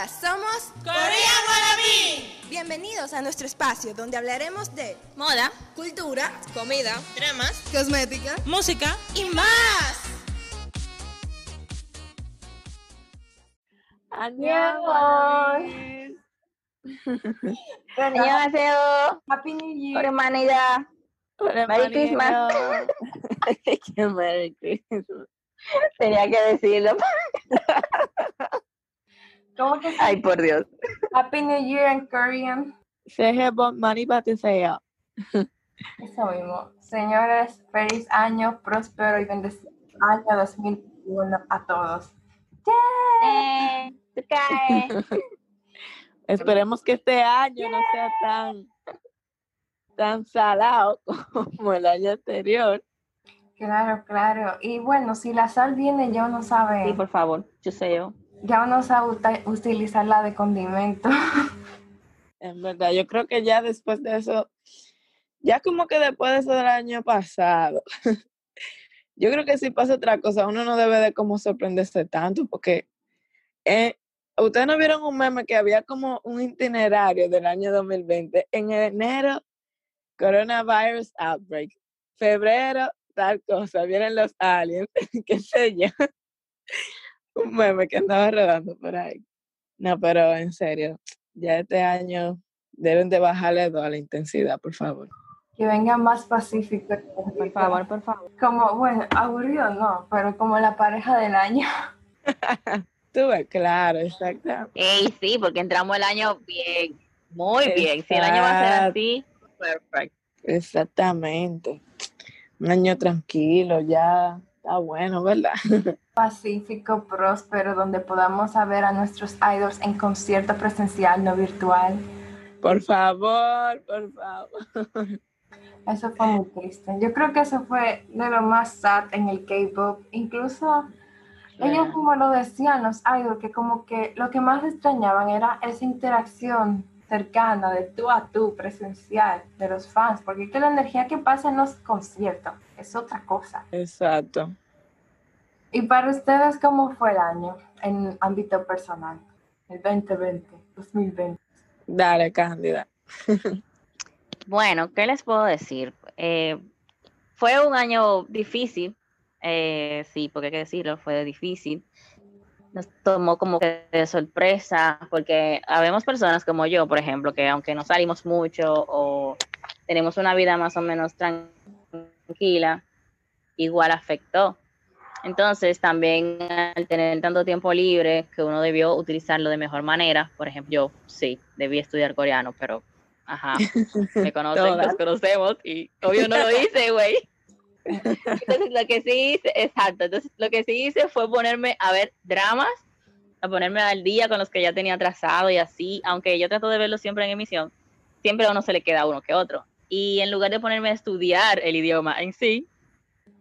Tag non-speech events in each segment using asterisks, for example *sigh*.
Hola, somos Korean Wannabe. Bienvenidos a nuestro espacio donde hablaremos de moda, cultura, comida, dramas, cosmética, música y más. 안녕. 안녕하세요. Happy New Year. 오랜만이다. Merry 오랜만이에요. Christmas. *laughs* Qué Merry Christmas. Tenía que decirlo. Ay, por Dios. Happy New Year en Korean. Say about money, but. Eso mismo. Señores, feliz año, próspero y bendecido año 2021 a todos. Eh, *laughs* te. Esperemos que este año no sea tan, tan salado *laughs* como el año anterior. Claro, claro. Y bueno, si la sal viene, yo no sabe. Sí, por favor, yo sé yo ya uno sabe utilizarla de condimento. *laughs* En verdad, yo creo que ya después de eso, ya como que después de eso del año pasado, *laughs* yo creo que si pasa otra cosa, uno no debe de como sorprenderse tanto, porque eh, ustedes no vieron un meme que había como un itinerario del año 2020. En enero, coronavirus outbreak. Febrero, tal cosa, vienen los aliens, *laughs* qué sé yo. Un meme que andaba rodando por ahí. No, pero en serio, ya este año deben de bajarle dos a la intensidad, por favor. Que venga más pacífico. Por favor, por favor. Como, bueno, aburrido no, pero como la pareja del año. *laughs* Tú ves, claro, exacto. Ey, sí, porque entramos el año bien. Muy bien. Si el año va a ser así, perfecto. Exactamente. Un año tranquilo, ya está bueno, ¿verdad? *laughs* pacífico, próspero, donde podamos ver a nuestros idols en concierto presencial, no virtual. Por favor, por favor. *laughs* Eso fue muy triste. Yo creo que eso fue de lo más sad en el K-pop. Incluso ellos como lo decían, los idols, que como que lo que más extrañaban era esa interacción cercana de tú a tú, presencial, de los fans, porque es que la energía que pasa en los conciertos es otra cosa. Exacto. ¿Y para ustedes cómo fue el año en ámbito personal? El 2020, 2020. Dale, Cándida. *laughs* Bueno, ¿qué les puedo decir? Eh, fue un año difícil, eh, sí, porque hay que decirlo, fue difícil. Nos tomó como que de sorpresa, porque habemos personas como yo, por ejemplo, que aunque no salimos mucho o tenemos una vida más o menos tranquila, igual afectó. Entonces, también al tener tanto tiempo libre, que uno debió utilizarlo de mejor manera, por ejemplo, yo sí, debí estudiar coreano, pero, ajá, me *laughs* conocen, nos conocemos y obvio no lo hice, güey. Entonces lo que sí hice, exacto, entonces lo que sí hice fue ponerme a ver dramas, a ponerme al día con los que ya tenía trazado y así, aunque yo trato de verlo siempre en emisión, siempre a uno se le queda uno que otro. Y en lugar de ponerme a estudiar el idioma en sí,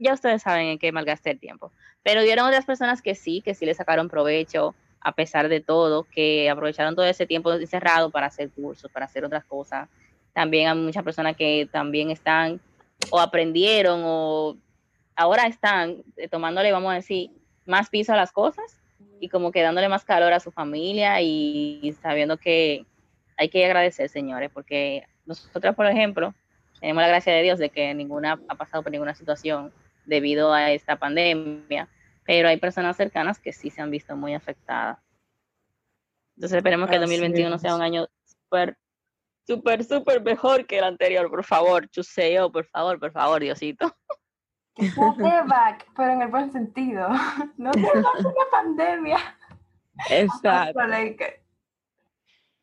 ya ustedes saben en qué malgasté el tiempo. Pero vieron otras personas que sí, que sí le sacaron provecho a pesar de todo, que aprovecharon todo ese tiempo encerrado para hacer cursos, para hacer otras cosas. También hay muchas personas que también están o aprendieron o ahora están eh, tomándole, vamos a decir, más piso a las cosas y como que dándole más calor a su familia y sabiendo que hay que agradecer, señores, porque nosotros, por ejemplo, tenemos la gracia de Dios de que ninguna ha pasado por ninguna situación debido a esta pandemia, pero hay personas cercanas que sí se han visto muy afectadas. Entonces esperemos que el Así 2021 sea un año súper, súper, súper mejor que el anterior, por favor, chuseo, por favor, por favor, Diosito. Que sea payback, pero en el buen sentido. *laughs* No te una pandemia. Exacto. *laughs*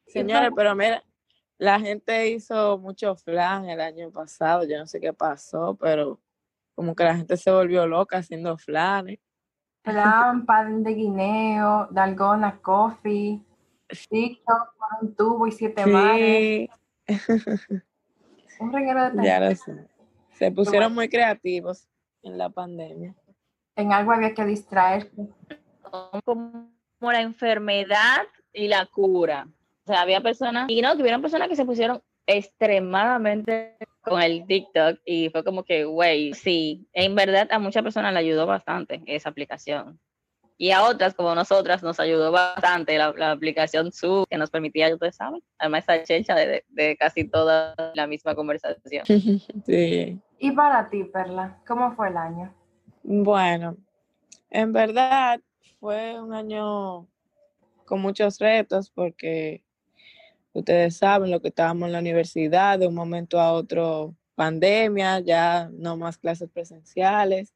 Señores, pero mira, la gente hizo mucho flan el año pasado, yo no sé qué pasó, pero como que la gente se volvió loca haciendo flanes. Plan, pan de guineo, dalgona, coffee, TikTok con un tubo y siete mares. Sí, *laughs* Un reguero de ya lo sé. Se pusieron muy creativos en la pandemia. En algo había que distraerse. Como la enfermedad y la cura. O sea, había personas, y no, tuvieron personas que se pusieron extremadamente con el TikTok y fue como que, güey, sí, en verdad a muchas personas le ayudó bastante esa aplicación. Y a otras, como nosotras, nos ayudó bastante la, la aplicación Zoom, que nos permitía, ustedes saben, además esa chelcha de, de casi toda la misma conversación. *laughs* Sí. Y para ti, Perla, ¿cómo fue el año? Bueno, en verdad fue un año con muchos retos porque ustedes saben lo que estábamos en la universidad, de un momento a otro pandemia, ya no más clases presenciales,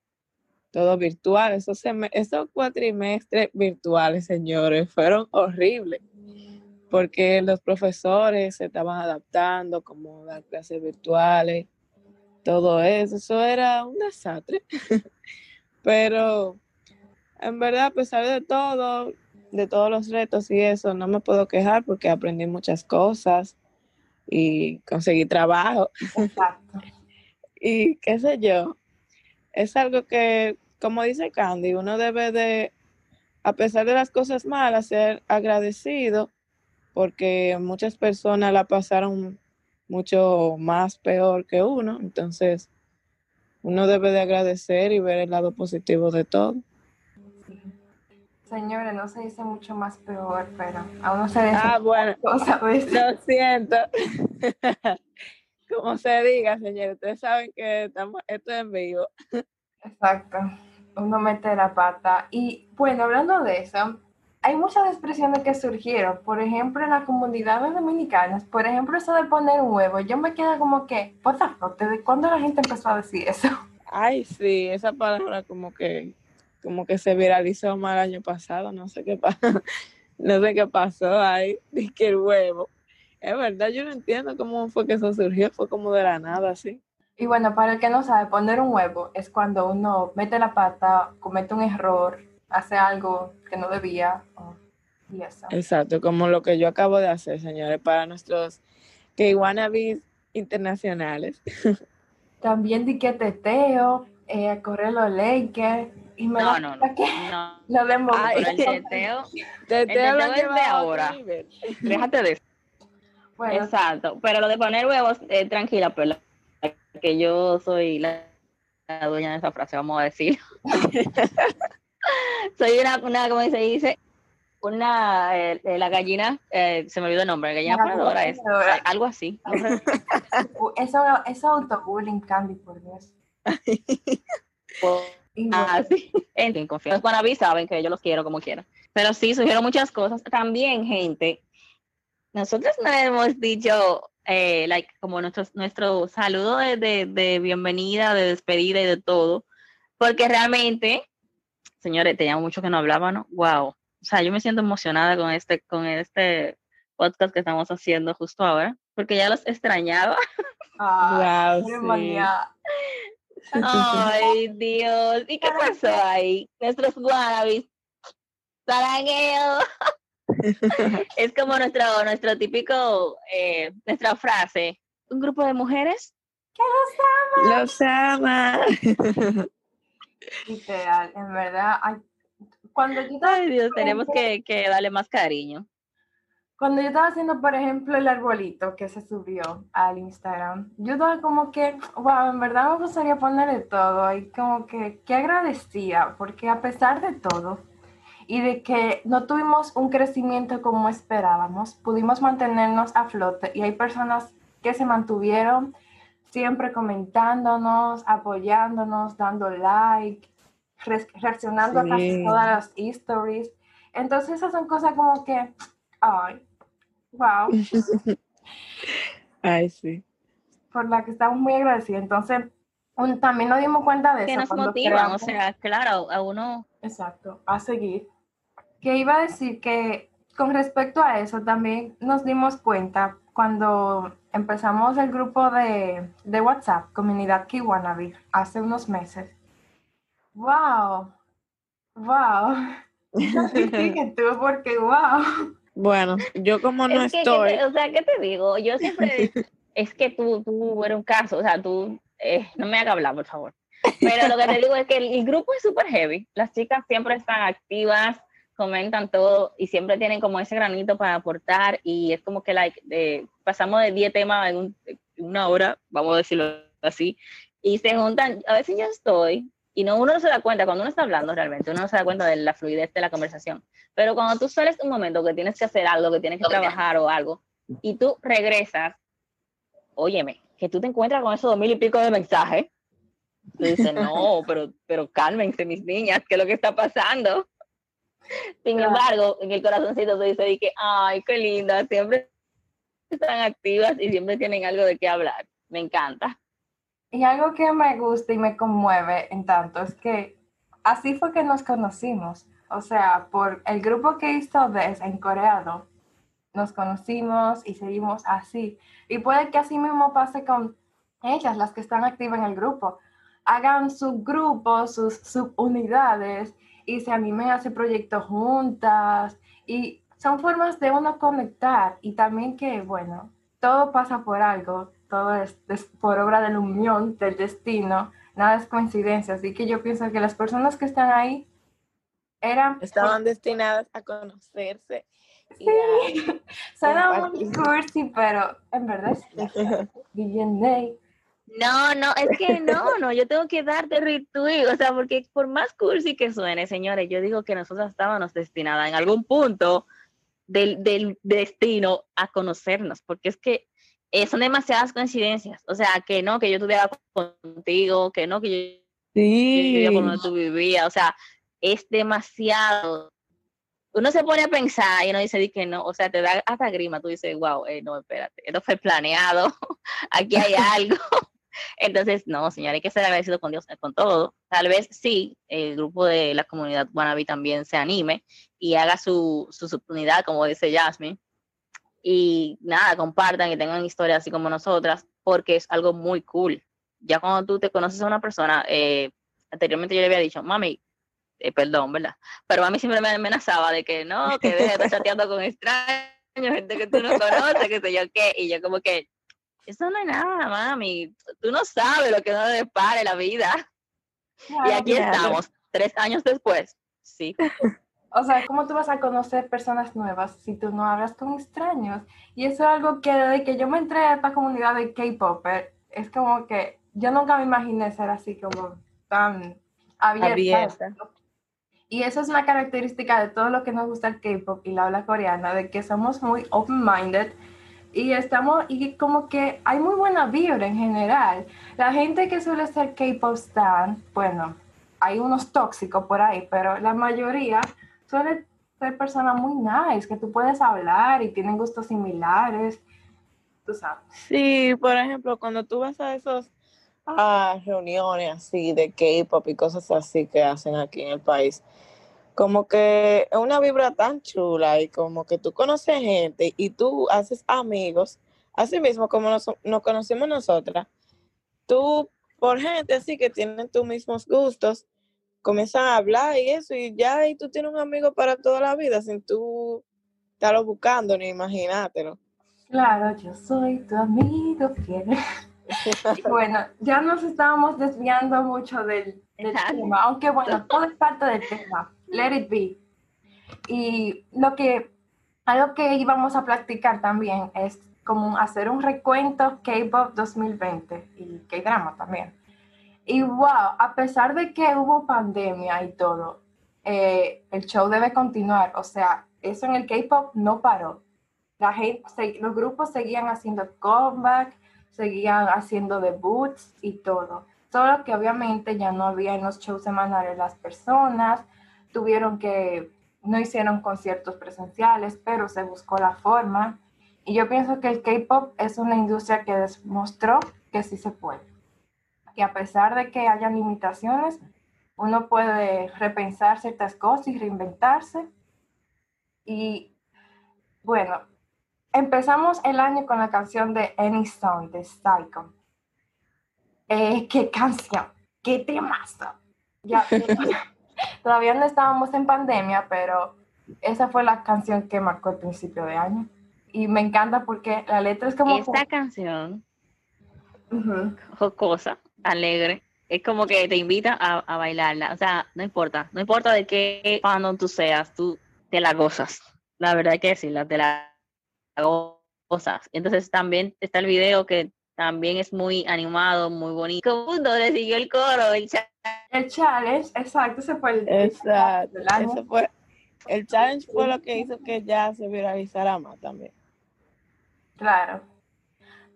todo virtual. Esos, esos cuatrimestres virtuales, señores, fueron horribles porque los profesores se estaban adaptando, como dar clases virtuales, todo eso, eso era un desastre. *laughs* Pero en verdad, a pesar de todo, de todos los retos y eso, no me puedo quejar porque aprendí muchas cosas y conseguí trabajo Exacto. *laughs* y qué sé yo. Es algo que, como dice Candy, uno debe de, a pesar de las cosas malas, ser agradecido porque muchas personas la pasaron mucho más peor que uno. Entonces, uno debe de agradecer y ver el lado positivo de todo. Sí. Señores, no se dice mucho más peor, pero a uno se dice Ah, bueno, lo siento. *laughs* Como se diga, señores, ustedes saben que estamos, esto es en vivo. Exacto. Uno mete la pata. Y bueno, hablando de eso, hay muchas expresiones que surgieron. Por ejemplo, en las comunidades dominicanas, por ejemplo, eso de poner un huevo, yo me quedo como que, fuck, ¿desde cuándo la gente empezó a decir eso? Ay, sí, esa palabra como que, como que se viralizó el año pasado, no sé qué pasó, *laughs* no sé qué pasó ahí, *laughs* dije el huevo. Es verdad, yo no entiendo cómo fue que eso surgió, fue como de la nada, así. Y bueno, para el que no sabe, poner un huevo es cuando uno mete la pata, comete un error, hace algo que no debía, y eso. Exacto, como lo que yo acabo de hacer, señores, para nuestros que wannabes internacionales. *laughs* También di que teteo, eh, correr los Lakers, y me No, no, no. que no. *laughs* lo. Ay. Pero el teteo, Te, *laughs* El te lo teteo es de ahora. déjate de eso. *laughs* Bueno, Exacto. Pero lo de poner huevos, eh, tranquila, pero que yo soy la, la dueña de esa frase, vamos a decir. soy una, una, ¿cómo se dice? Una, eh, eh, la gallina, eh, se me olvidó el nombre, gallina La gallina ponedora es, algo así. eso, eso autobullying, Candy, por Dios. Ah, sí. En. Los Guanabí saben que yo los quiero como quiera. Pero sí, surgieron muchas cosas. También, gente, nosotros no hemos dicho, eh, like, como nuestro, nuestro saludo de, de, de bienvenida, de despedida y de todo, porque realmente, señores, teníamos mucho que no hablábamos, wow. O sea, yo me siento emocionada con este, con este podcast que estamos haciendo justo ahora, porque ya los extrañaba. Wow, qué sí. Ay, Dios. ¿Y qué pasó ahí? Nuestros. Sarangueo. *laughs* es como nuestro, nuestro típico, eh, nuestra frase. Un grupo de mujeres. Los ama. *laughs* Literal, en verdad. ay, cuando yo Ay, Dios, tenemos que, que darle más cariño. Cuando yo estaba haciendo, por ejemplo, el arbolito que se subió al Instagram, yo estaba como que, wow, en verdad me gustaría ponerle todo y como que, qué agradecida, porque a pesar de todo y de que no tuvimos un crecimiento como esperábamos, pudimos mantenernos a flote y hay personas que se mantuvieron siempre comentándonos, apoyándonos, dando like, re- reaccionando a casi Sí. todas las stories. Entonces esas son cosas como que, ay, wow, *laughs* Ay, sí. por la que estamos muy agradecidos. Entonces, un- también nos dimos cuenta de Que eso. nos cuando motivan, o sea, claro, a uno. Exacto, a seguir. Que iba a decir que con respecto a eso también nos dimos cuenta cuando empezamos el grupo de, de WhatsApp, Comunidad Kiwanabe, hace unos meses. ¡Wow! ¡Wow! *laughs* *laughs* Sigue tú porque wow. Bueno, yo como no es que, ¿qué estoy, te- o sea, ¿qué te digo? Yo siempre, *laughs* es que tú, tú eres un caso, o sea, tú, eh, no me hagas hablar, por favor. Pero lo que te digo es que el, el grupo es súper heavy. Las chicas siempre están activas, comentan todo y siempre tienen como ese granito para aportar y es como que like, pasamos de 10 temas en, un- en una hora, vamos a decirlo así, y se juntan, a veces yo estoy Y no, uno no se da cuenta, cuando uno está hablando realmente, uno no se da cuenta de la fluidez de la conversación. Pero cuando tú sales un momento que tienes que hacer algo, que tienes que trabajar o algo, y tú regresas, óyeme, que tú te encuentras con esos dos mil y pico de mensajes, tú dices, no, *laughs* pero, pero cálmense mis niñas, ¿qué es lo que está pasando? Sin embargo, en el corazoncito tú dices, que, ay, qué linda, siempre están activas y siempre tienen algo de qué hablar. Me encanta. Y algo que me gusta y me conmueve en tanto es que así fue que nos conocimos. O sea, por el grupo que hizo Des en Coreano, nos conocimos y seguimos así. Y puede que así mismo pase con ellas, las que están activas en el grupo. Hagan subgrupos, sus subunidades y se animen a hacer proyectos juntas. Y son formas de uno conectar y también que, bueno, todo pasa por algo, todo es, por obra de la unión, del destino, nada es coincidencia. Así que yo pienso que las personas que están ahí eran... Estaban destinadas a conocerse. Sí, *laughs* suena muy cursi, pero en verdad es *laughs* No, no, es que no, no, yo tengo que darte retweet, o sea, porque por más cursi que suene, señores, yo digo que nosotros estábamos destinadas en algún punto del, del destino a conocernos, porque es que eh, son demasiadas coincidencias, o sea, que no, que yo estuviera contigo, que no, que yo, sí. yo, como tú vivías, o sea, es demasiado. Uno se pone a pensar y uno dice que no, o sea, te da hasta grima, tú dices, wow, eh, no, espérate, esto fue planeado, *laughs* aquí hay algo. *laughs* Entonces, no, señor, hay que ser agradecido con Dios, con todo. Tal vez sí, el grupo de la comunidad Wannabe también se anime y haga su, su subunidad, como dice Jasmine. Y nada, compartan y tengan historias así como nosotras, porque es algo muy cool. Ya cuando tú te conoces a una persona, eh, anteriormente yo le había dicho, mami, eh, perdón, ¿verdad? Pero a mí siempre me amenazaba de que no, que deje de estar *laughs* chateando con extraños, gente que tú no conoces, que sé yo qué, y yo como que eso no es nada, mami. Tú no sabes lo que nos depara la vida. y aquí estamos, tres años después. Sí. O sea, ¿cómo tú vas a conocer personas nuevas si tú no hablas con extraños? Y eso es algo que desde que yo me entré a esta comunidad de K-pop, es como que yo nunca me imaginé ser así como tan abierta. Y eso es una característica de todo lo que nos gusta el K-pop y la habla coreana, de que somos muy open-minded y estamos, y como que hay muy buena vibra en general. La gente que suele ser K-pop stan, bueno, hay unos tóxicos por ahí, pero la mayoría suele ser personas muy nice, que tú puedes hablar y tienen gustos similares, sabes. Sí, por ejemplo, cuando tú vas a esos a reuniones así de K-pop y cosas así que hacen aquí en el país, como que es una vibra tan chula y como que tú conoces gente y tú haces amigos, así mismo como nos, conocimos nosotras, tú por gente así que tienen tus mismos gustos, comienzan a hablar y eso y ya y tú tienes un amigo para toda la vida sin tú estarlo buscando ni imaginártelo. Claro, yo soy tu amigo fiel. *laughs* bueno, ya nos estábamos desviando mucho del, del tema, aunque bueno, todo es parte del tema. Let It Be. Y lo que, algo que íbamos a practicar también es como hacer un recuento K-Pop 2020 y K-Drama también. Y wow, a pesar de que hubo pandemia y todo, eh, el show debe continuar. O sea, eso en el K-Pop no paró. La gente, los grupos seguían haciendo comeback, seguían haciendo debuts y todo. Solo que obviamente ya no había en los shows semanales las personas, tuvieron que, no hicieron conciertos presenciales, pero se buscó la forma. Y yo pienso que el K-Pop es una industria que demostró que sí se puede. Que a pesar de que haya limitaciones, uno puede repensar ciertas cosas y reinventarse. Y bueno, empezamos el año con la canción de Any Song de Psycho. Eh, ¡Qué canción! ¡Qué temazo! Ya, *laughs* Todavía no estábamos en pandemia, pero esa fue la canción que marcó el principio de año. Y me encanta porque la letra es como... Esta canción, jocosa, alegre, es como que te invita a, bailarla. O sea, no importa, no importa de qué fandom tú seas, tú te la gozas. La verdad que sí, la, te la gozas. Entonces también está el video que también es muy animado, muy bonito. Mundo le siguió el coro, el chat. El challenge, exacto, ese fue el Exacto. fue, el challenge fue lo que hizo que ya se viralizara más también. Claro.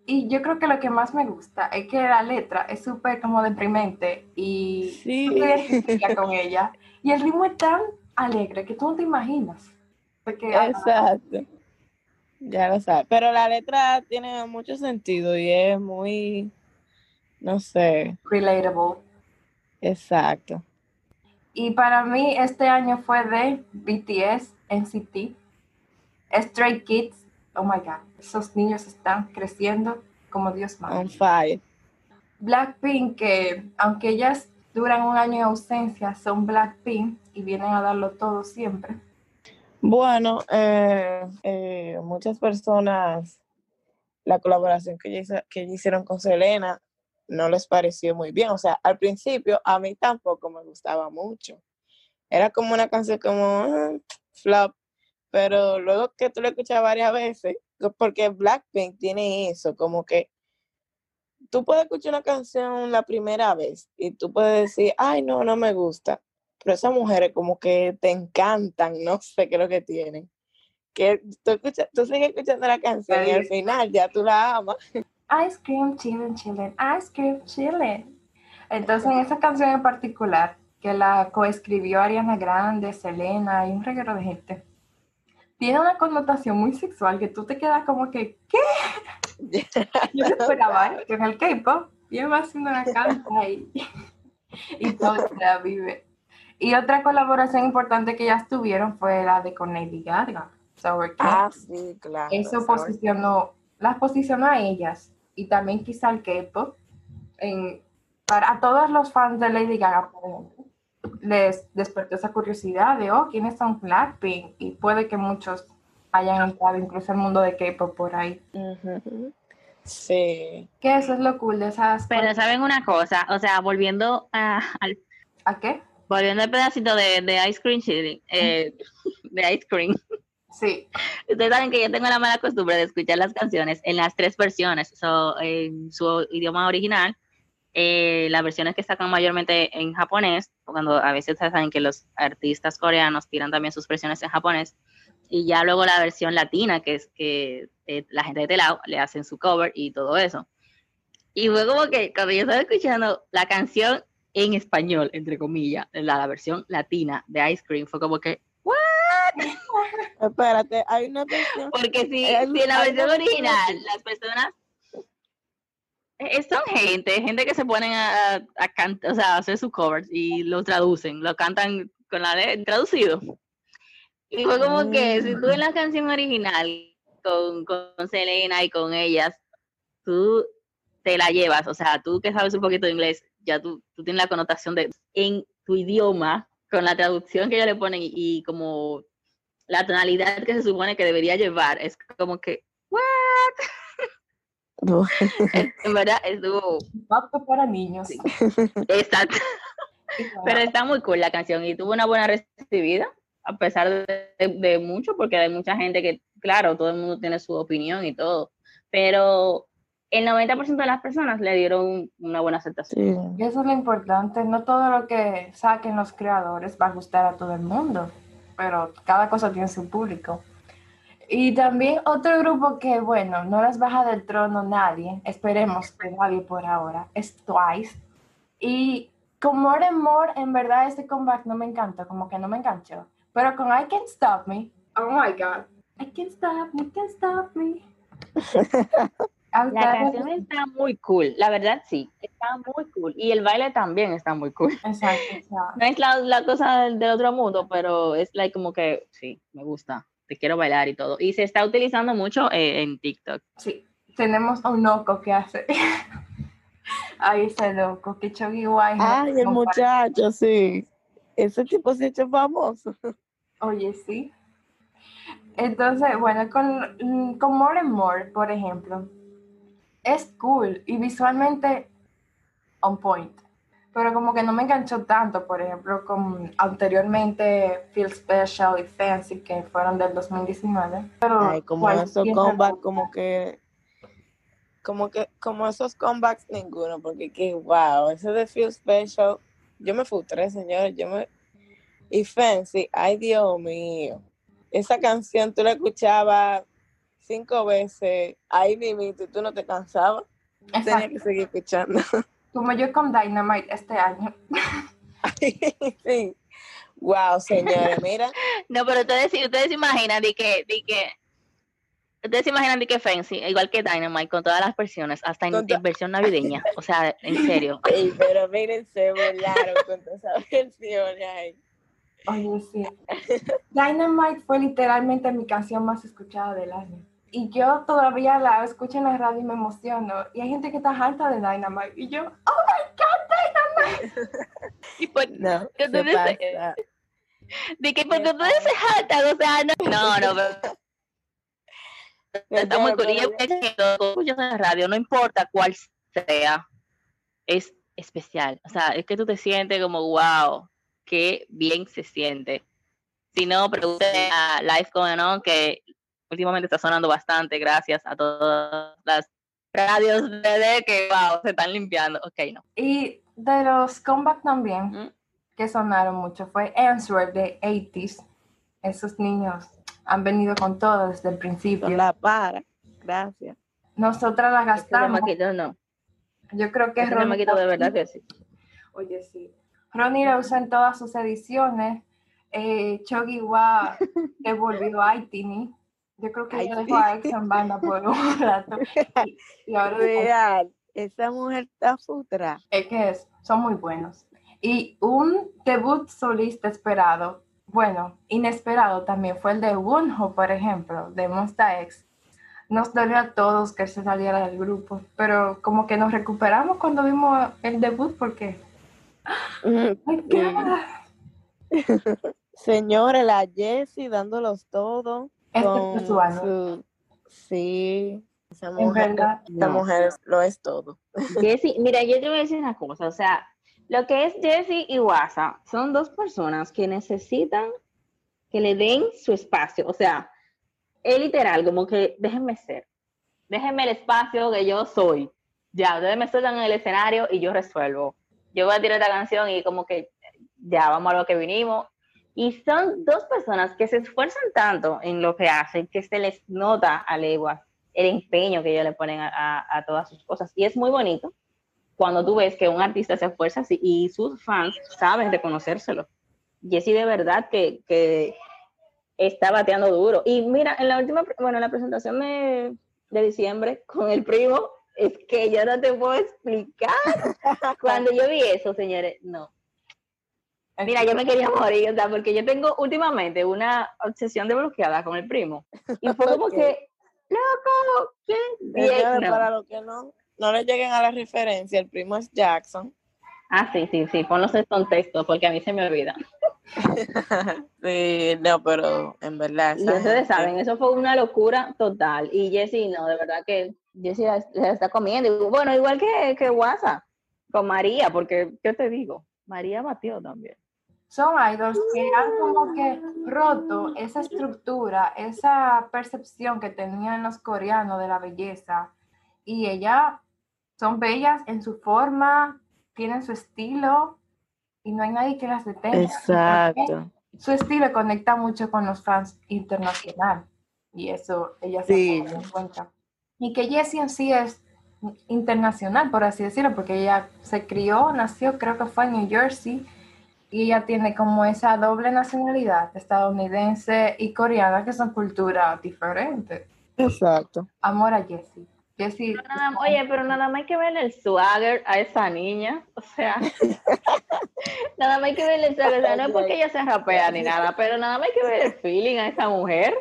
Y yo creo que lo que más me gusta es que la letra es súper como deprimente y Sí. te con ella. Y el ritmo es tan alegre que tú no te imaginas. Porque ah, Exacto. Ya lo sabes. Pero la letra tiene mucho sentido y es muy, no sé, relatable. exacto. Y para mí este año fue de BTS, NCT, Stray Kids. Oh my God, esos niños están creciendo como Dios manda. On fire. Blackpink, que aunque ellas duran un año en ausencia, son Blackpink y vienen a darlo todo siempre. Bueno, eh, eh, muchas personas, la colaboración que, ellas hicieron con Selena no les pareció muy bien. O sea, al principio a mí tampoco me gustaba mucho. Era como una canción como ah, flop, pero luego que tú la escuchas varias veces, porque Blackpink tiene eso, como que tú puedes escuchar una canción la primera vez y tú puedes decir, ay, no, no me gusta. Pero esas mujeres como que te encantan, *laughs* no sé qué es lo que tienen. Que tú, escuchas, tú sigues escuchando la canción y al final ya tú la amas. *laughs* Ice cream, chillin', chillin', ice cream, chillin'. Entonces, en esa canción en particular, que la coescribió Ariana Grande, Selena y un reguero de gente, tiene una connotación muy sexual que tú te quedas como que, ¿qué? Yo no esperaba *laughs* que en el K-pop, y ella haciendo una canta y, y todo la vive. Y otra colaboración importante que ellas tuvieron fue la de con Lady Gaga, Sour. Ah, sí, claro. Eso posicionó, las posicionó a ellas y también quizá al K-pop. Para a todos los fans de Lady Gaga, por ejemplo, les despertó esa curiosidad de, oh, ¿quiénes son Blackpink? Y puede que muchos hayan entrado incluso al mundo de K-pop por ahí. Sí. Que eso es lo cool de esas... Pero saben una cosa, o sea, volviendo a- al ¿A qué? volviendo al pedacito de, de Ice Cream Chili, eh, de Ice Cream. Sí, Ustedes saben que yo tengo la mala costumbre de escuchar las canciones en las tres versiones, so, en su idioma original, eh, las versiones que sacan mayormente en japonés, cuando a veces saben que los artistas coreanos tiran también sus versiones en japonés, y ya luego la versión latina, que es que eh, la gente de Telao le hacen su cover y todo eso. Y fue como que cuando yo estaba escuchando la canción en español, entre comillas, la, la versión latina de Ice Cream, fue como que, *laughs* Espérate, hay una versión. Porque si, si en la versión original las personas son gente, gente que se ponen a, a cantar, o sea, a hacer sus covers y lo traducen, lo cantan con la de traducido. Y fue como que si tú en la canción original con, con Selena y con ellas, tú te la llevas, o sea, tú que sabes un poquito de inglés, ya tú, tú tienes la connotación de en tu idioma, con la traducción que ellos le ponen y, y como la tonalidad que se supone que debería llevar, es como que, ¿what? En verdad estuvo apto para niños. Sí. exacto. Pero está muy cool la canción y tuvo una buena recibida, a pesar de, de mucho, porque hay mucha gente que, claro, todo el mundo tiene su opinión y todo, pero el 90% de las personas le dieron una buena aceptación. Sí. Y eso es lo importante, no todo lo que saquen los creadores va a gustar a todo el mundo, pero cada cosa tiene su público. Y también otro grupo que, bueno, no las baja del trono nadie, esperemos que nadie por ahora, es Twice. Y con More and More, en verdad, este comeback no me encantó, como que no me enganchó. Pero con I Can't Stop Me, oh my God, I Can't Stop Me, Can't Stop Me. *laughs* La canción está muy cool, la verdad sí, está muy cool. Y el baile también está muy cool. Exacto, exacto. *laughs* No es la, la cosa del, del otro mundo, pero es like como que sí, me gusta, te quiero bailar y todo. Y se está utilizando mucho eh, en TikTok. Sí, tenemos a un loco que hace. *laughs* Ay, ese loco, que Choggy. Ay, el muchacho, sí. Ese tipo se ha hecho famoso. *laughs* Oye, sí. Entonces, bueno, con, con More and More, por ejemplo, es cool y visualmente on point. Pero como que no me enganchó tanto, por ejemplo, con anteriormente Feel Special y Fancy, que fueron del 2019. Pero Ay, como ¿cuál esos piensa comeback, tú? como que como que, como esos comebacks ninguno, porque que wow, ese de Feel Special, yo me frustré, señores, yo me, y Fancy, ay Dios mío, esa canción tú la escuchabas cinco veces, ahí mimito, y tú no te cansabas, tenías que seguir escuchando. *laughs* Como yo con Dynamite este año. *laughs* sí. Wow, señores, mira, *laughs* No, pero ustedes, sí- ustedes se imaginan de que, de que, ustedes se imaginan de que Fancy, igual que Dynamite, con todas las versiones, hasta en, versión navideña. O sea, en serio. *laughs* Ey, pero miren, se volaron con todas esas versiones ahí. Oye, sí. Dynamite fue literalmente mi canción más escuchada del año. Y yo todavía la escucho en la radio y me emociono. Y hay gente que está harta de Dynamite. Y yo, oh my God, Dynamite. *laughs* Y pues, No, ¿Qué se tú dices? pasa. de que porque ustedes se jaltan, o sea, no, no, no, pero *laughs* escuchas en la radio, no importa cuál sea, es especial. O sea, es que tú te sientes como, wow, qué bien se siente. Si no, pregúntale a Life Going On, que últimamente está sonando bastante, gracias a todas las radios de que, wow, se están limpiando. Ok, no. Y de los comeback también, Mm. que sonaron mucho, fue Answer de 80s. Esos niños han venido con todo desde el principio. Con la para. Gracias. Nosotras la Este gastamos. no. Yo creo que Este Ronnie chamaquito de verdad que sí. Oye, sí. Ronnie la usa en todas sus ediciones. Eh, Chogi Wa devolvió a Aitini. Yo creo que Ay, sí. dejó a Ex en banda por un *laughs* rato. Y, y ahora Real. Esa mujer está futra. es que es- son muy buenos. Y un debut solista esperado, bueno, inesperado también fue el de Wonho, por ejemplo, de Monsta X. Nos dolió a todos que se saliera del grupo, pero como que nos recuperamos cuando vimos el debut porque... ¡Ay, God! *laughs* Señores, la Jessie dándolos todo. Este con fue su Sí. Esa mujer, no. mujer es- lo es todo. Jessie, mira, yo te voy a decir una cosa, o sea, lo que es Jessie y Wasa son dos personas que necesitan que le den su espacio, o sea, es literal, como que déjenme ser, déjenme el espacio que yo soy, ya, ustedes me sueltan en el escenario y yo resuelvo. Yo voy a tirar esta canción y como que ya, vamos a lo que vinimos. Y son dos personas que se esfuerzan tanto en lo que hacen que se les nota a leguas el empeño que ellos le ponen a, a- a todas sus cosas. Y es muy bonito cuando tú ves que un artista se esfuerza así y sus fans saben reconocérselo. Jessie de verdad que, que está bateando duro. Y mira, en la última, bueno, en la presentación de, de diciembre con el primo, es que yo no te puedo explicar. *laughs* Cuando yo vi eso, señores, no. Mira, yo me quería morir, o sea, porque yo tengo últimamente una obsesión de bloqueada con el primo. Y fue *laughs* como que, loco, qué bien. No. para los que no, no le lleguen a la referencia, el primo es Jackson. Ah, sí, sí, sí, ponlos en contexto, porque a mí se me olvida. *laughs* sí, no, pero en verdad. Y ustedes saben, eso fue una locura total. Y Jessie, no, de verdad que Jessie la, la está comiendo. Y Bueno, igual que, que WhatsApp, con María, porque, ¿qué te digo? María batió también. Son idols que han como que roto esa estructura, esa percepción que tenían los coreanos de la belleza. Y ellas son bellas en su forma, tienen su estilo y no hay nadie que las detenga. Exacto. Su estilo conecta mucho con los fans internacional y eso ellas se Sí. dado en cuenta. Y que Jessie en sí es internacional, por así decirlo, porque ella se crió, nació, creo que fue en New Jersey, y ella tiene como esa doble nacionalidad, estadounidense y coreana, que son culturas diferentes. Exacto. Amor a Jessie. Jessie, Pero nada- oye, pero nada más hay que verle el swagger a esa niña. O sea, *laughs* nada más hay que verle el swagger. O sea, no es porque ella se rapea ni nada, pero nada más hay que ver el feeling a esa mujer.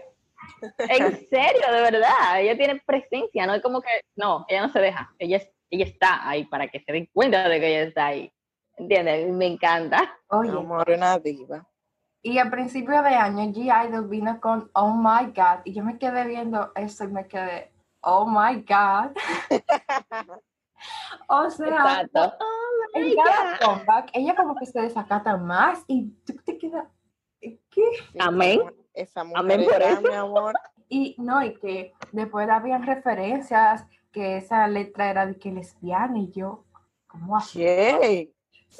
En serio, de verdad. Ella tiene presencia, no es como que, no, ella no se deja. Ella, es- ella está ahí para que se den cuenta de que ella está ahí. ¿Entiendes? Me encanta. oye, Amor, una diva. y a principio de año G Idol vino con Oh My God, y yo me quedé viendo eso y me quedé, Oh My God. *laughs* o sea, Exacto. en cada comeback, ella como que se desacata más y tú te quedas, ¿qué? Amén. Esa mujer Amén por era, eso. mi amor. Y no, y que después habían referencias que esa letra era de que lesbiana y yo, ¿cómo así?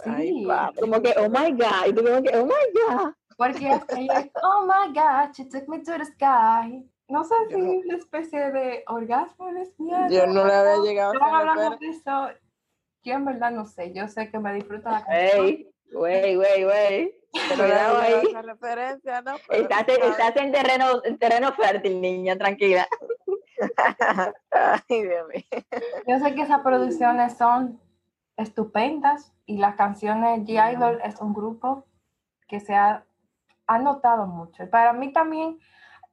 Ay, Sí, papi. Como que, oh my God. Y tú como que, oh my God. porque es, *laughs* oh my God, she took me to the sky. No sé si no- es una especie de orgasmo lesbiano. Yo no le había llegado a hablando de eso. Yo en verdad no sé, yo sé que me disfruto la canción. Ey, güey, güey, güey. No Cuidado ahí. referencia, ¿no? Pero, Estás, en- ¿sabes? estás en terreno, en terreno fértil, niña, tranquila. *laughs* Ay, Dios mío. Yo sé que esas producciones son estupendas y las canciones G Idol es un grupo que se ha, ha notado mucho. Para mí también,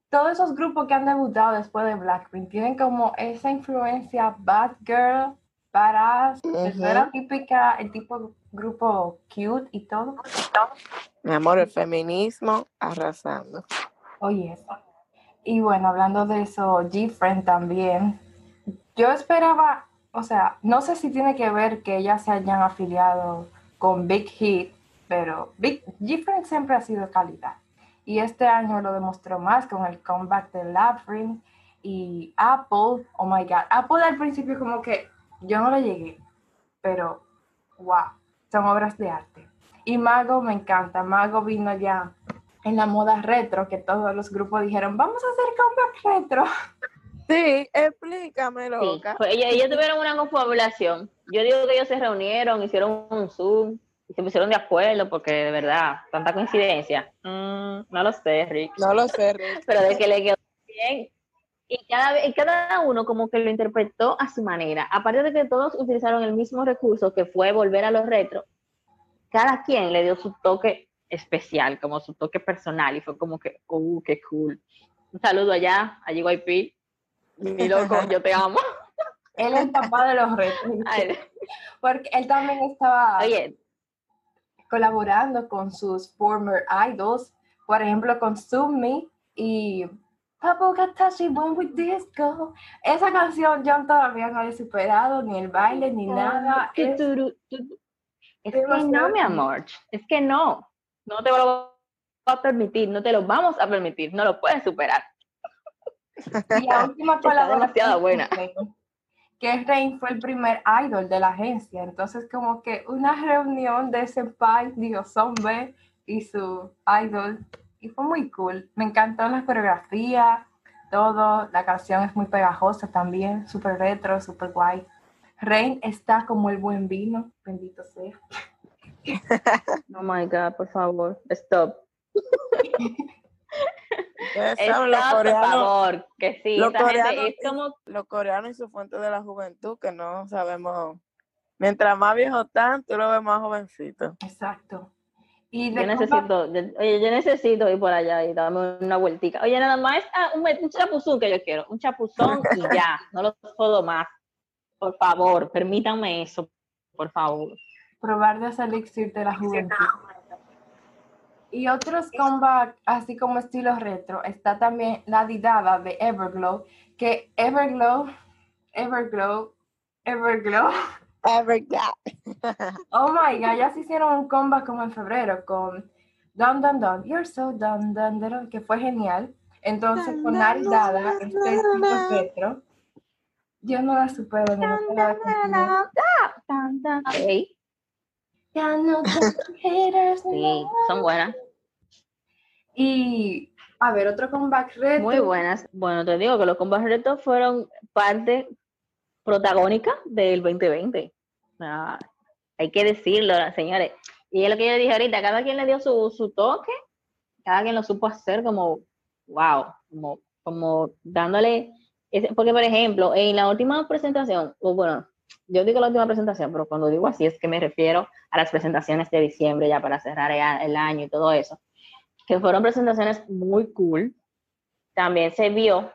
todos esos grupos que han debutado después de Blackpink tienen como esa influencia bad girl, badass, Ujú. era típica, el tipo grupo cute y todo. Mi amor, el feminismo arrasando. Oye. Y bueno, hablando de eso, G-Friend también. Yo esperaba, o sea, no sé si tiene que ver que ellas se hayan afiliado con Big Hit, pero Big, G-Friend siempre ha sido calidad. Y este año lo demostró más con el comeback de Labyrinth y Apple. Oh my God. Apple al principio como que yo no le llegué, pero wow, son obras de arte. Y Mago me encanta. Mago vino ya en la moda retro, que todos los grupos dijeron, vamos a hacer comeback retro. Sí, explícame, Sí, loca. fue- ellos, ellos tuvieron una confabulación. Yo digo que ellos se reunieron, hicieron un Zoom y se pusieron de acuerdo porque de verdad, tanta coincidencia. Mm, no lo sé, Rick. No lo sé, Rick. *laughs* Pero de que le quedó bien. Y cada, y cada uno como que lo interpretó a su manera. Aparte de que todos utilizaron el mismo recurso que fue volver a los retro, cada quien le dio su toque especial, como su toque personal y fue como que, uh, qué cool. Un saludo allá, a GYP. Mi loco, yo te amo. *laughs* Él es el papá de los retros. Ay, Porque él también estaba Oye, colaborando con sus former idols, por ejemplo con Sumi y Papo Gatashi One with Disco. Esa canción yo todavía no la he superado, ni el baile, ni nada. Es- que no, mi amor. Es que no. No te lo va a permitir, no te lo vamos a permitir, no lo puedes superar. Y la última colaboración demasiado buena. Que Rain fue el primer idol de la agencia. Entonces, como que una reunión de Senpai, digo, Zombie y su idol. Y fue muy cool. Me encantó la coreografía, todo. La canción es muy pegajosa también, súper retro, súper guay. Rain está como el buen vino, bendito sea. *laughs* Oh my God, por favor, stop. *laughs* Saben, los por coreanos, favor, que sí, los coreanos es como los coreanos y su fuente de la juventud, que no sabemos. Mientras más viejo están, tú lo ves más jovencito. Exacto. Y Yo necesito, de- oye, yo necesito ir por allá y darme una vueltica. Oye, nada más ah, un, un chapuzón que yo quiero, un chapuzón y *laughs* ya, no lo puedo más. Por favor, permítanme eso, por favor. probar de ese elixir de la juventud. Y otros comeback, así como estilo retro, está también la didada de Everglow, que Everglow, Everglow, Everglow, Everglad. *laughs* oh my god, ya se hicieron un comeback como en febrero con Dun Dun Dun, You're So Dun Dun Dun, que fue genial. Entonces con la didada, este estilo retro, yo no la supero, ni no tengo haters, sí, no. son buenas, Y, a ver, otro comeback retro. muy buenas. Bueno, te digo que los combos retos fueron parte protagónica del 2020. Ah, hay que decirlo, señores. Y es lo que yo dije ahorita, cada quien le dio su, su toque, cada quien lo supo hacer como, wow, como, como dándole, ese- porque por ejemplo, en la última presentación, o bueno, yo digo la última presentación, pero cuando digo así es que me refiero a las presentaciones de diciembre ya para cerrar el año y todo eso, que fueron presentaciones muy cool. También se vio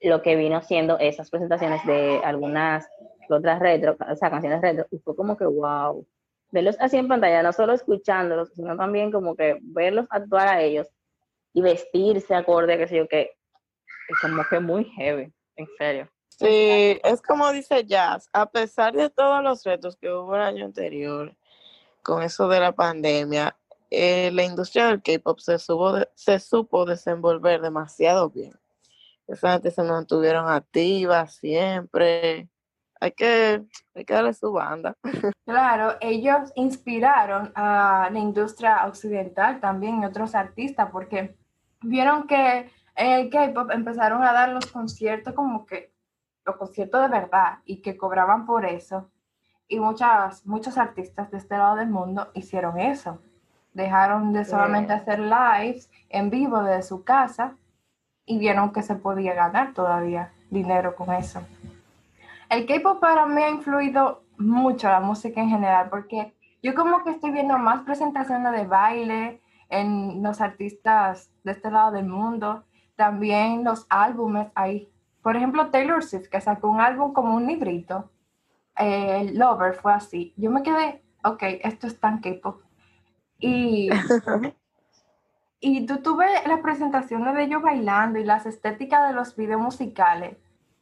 lo que vino siendo esas presentaciones de algunas otras retro, o sea, canciones retro, y fue como que wow, verlos así en pantalla, no solo escuchándolos, sino también como que verlos actuar a ellos y vestirse acorde, que sé yo, que es como que muy heavy, en serio. Sí, es como dice Jazz, a pesar de todos los retos que hubo el año anterior con eso de la pandemia, eh, la industria del K-pop se, se supo desenvolver demasiado bien. Esa gente se mantuvieron activas siempre. Hay que, hay que darle su banda. *laughs* Claro, ellos inspiraron a la industria occidental también y otros artistas porque vieron que en el K-pop empezaron a dar los conciertos como que los conciertos de verdad y que cobraban por eso. Y muchas, muchos artistas de este lado del mundo hicieron eso. Dejaron de solamente hacer lives en vivo desde su casa y vieron que se podía ganar todavía dinero con eso. El K-pop para mí ha influido mucho la música en general porque yo como que estoy viendo más presentaciones de baile en los artistas de este lado del mundo, también los álbumes hay por ejemplo, Taylor Swift, que sacó un álbum como un librito, eh, Lover fue así. Yo me quedé, ok, esto es tan K-pop. Y, y tú tuve las presentaciones de ellos bailando y las estéticas de los videos musicales,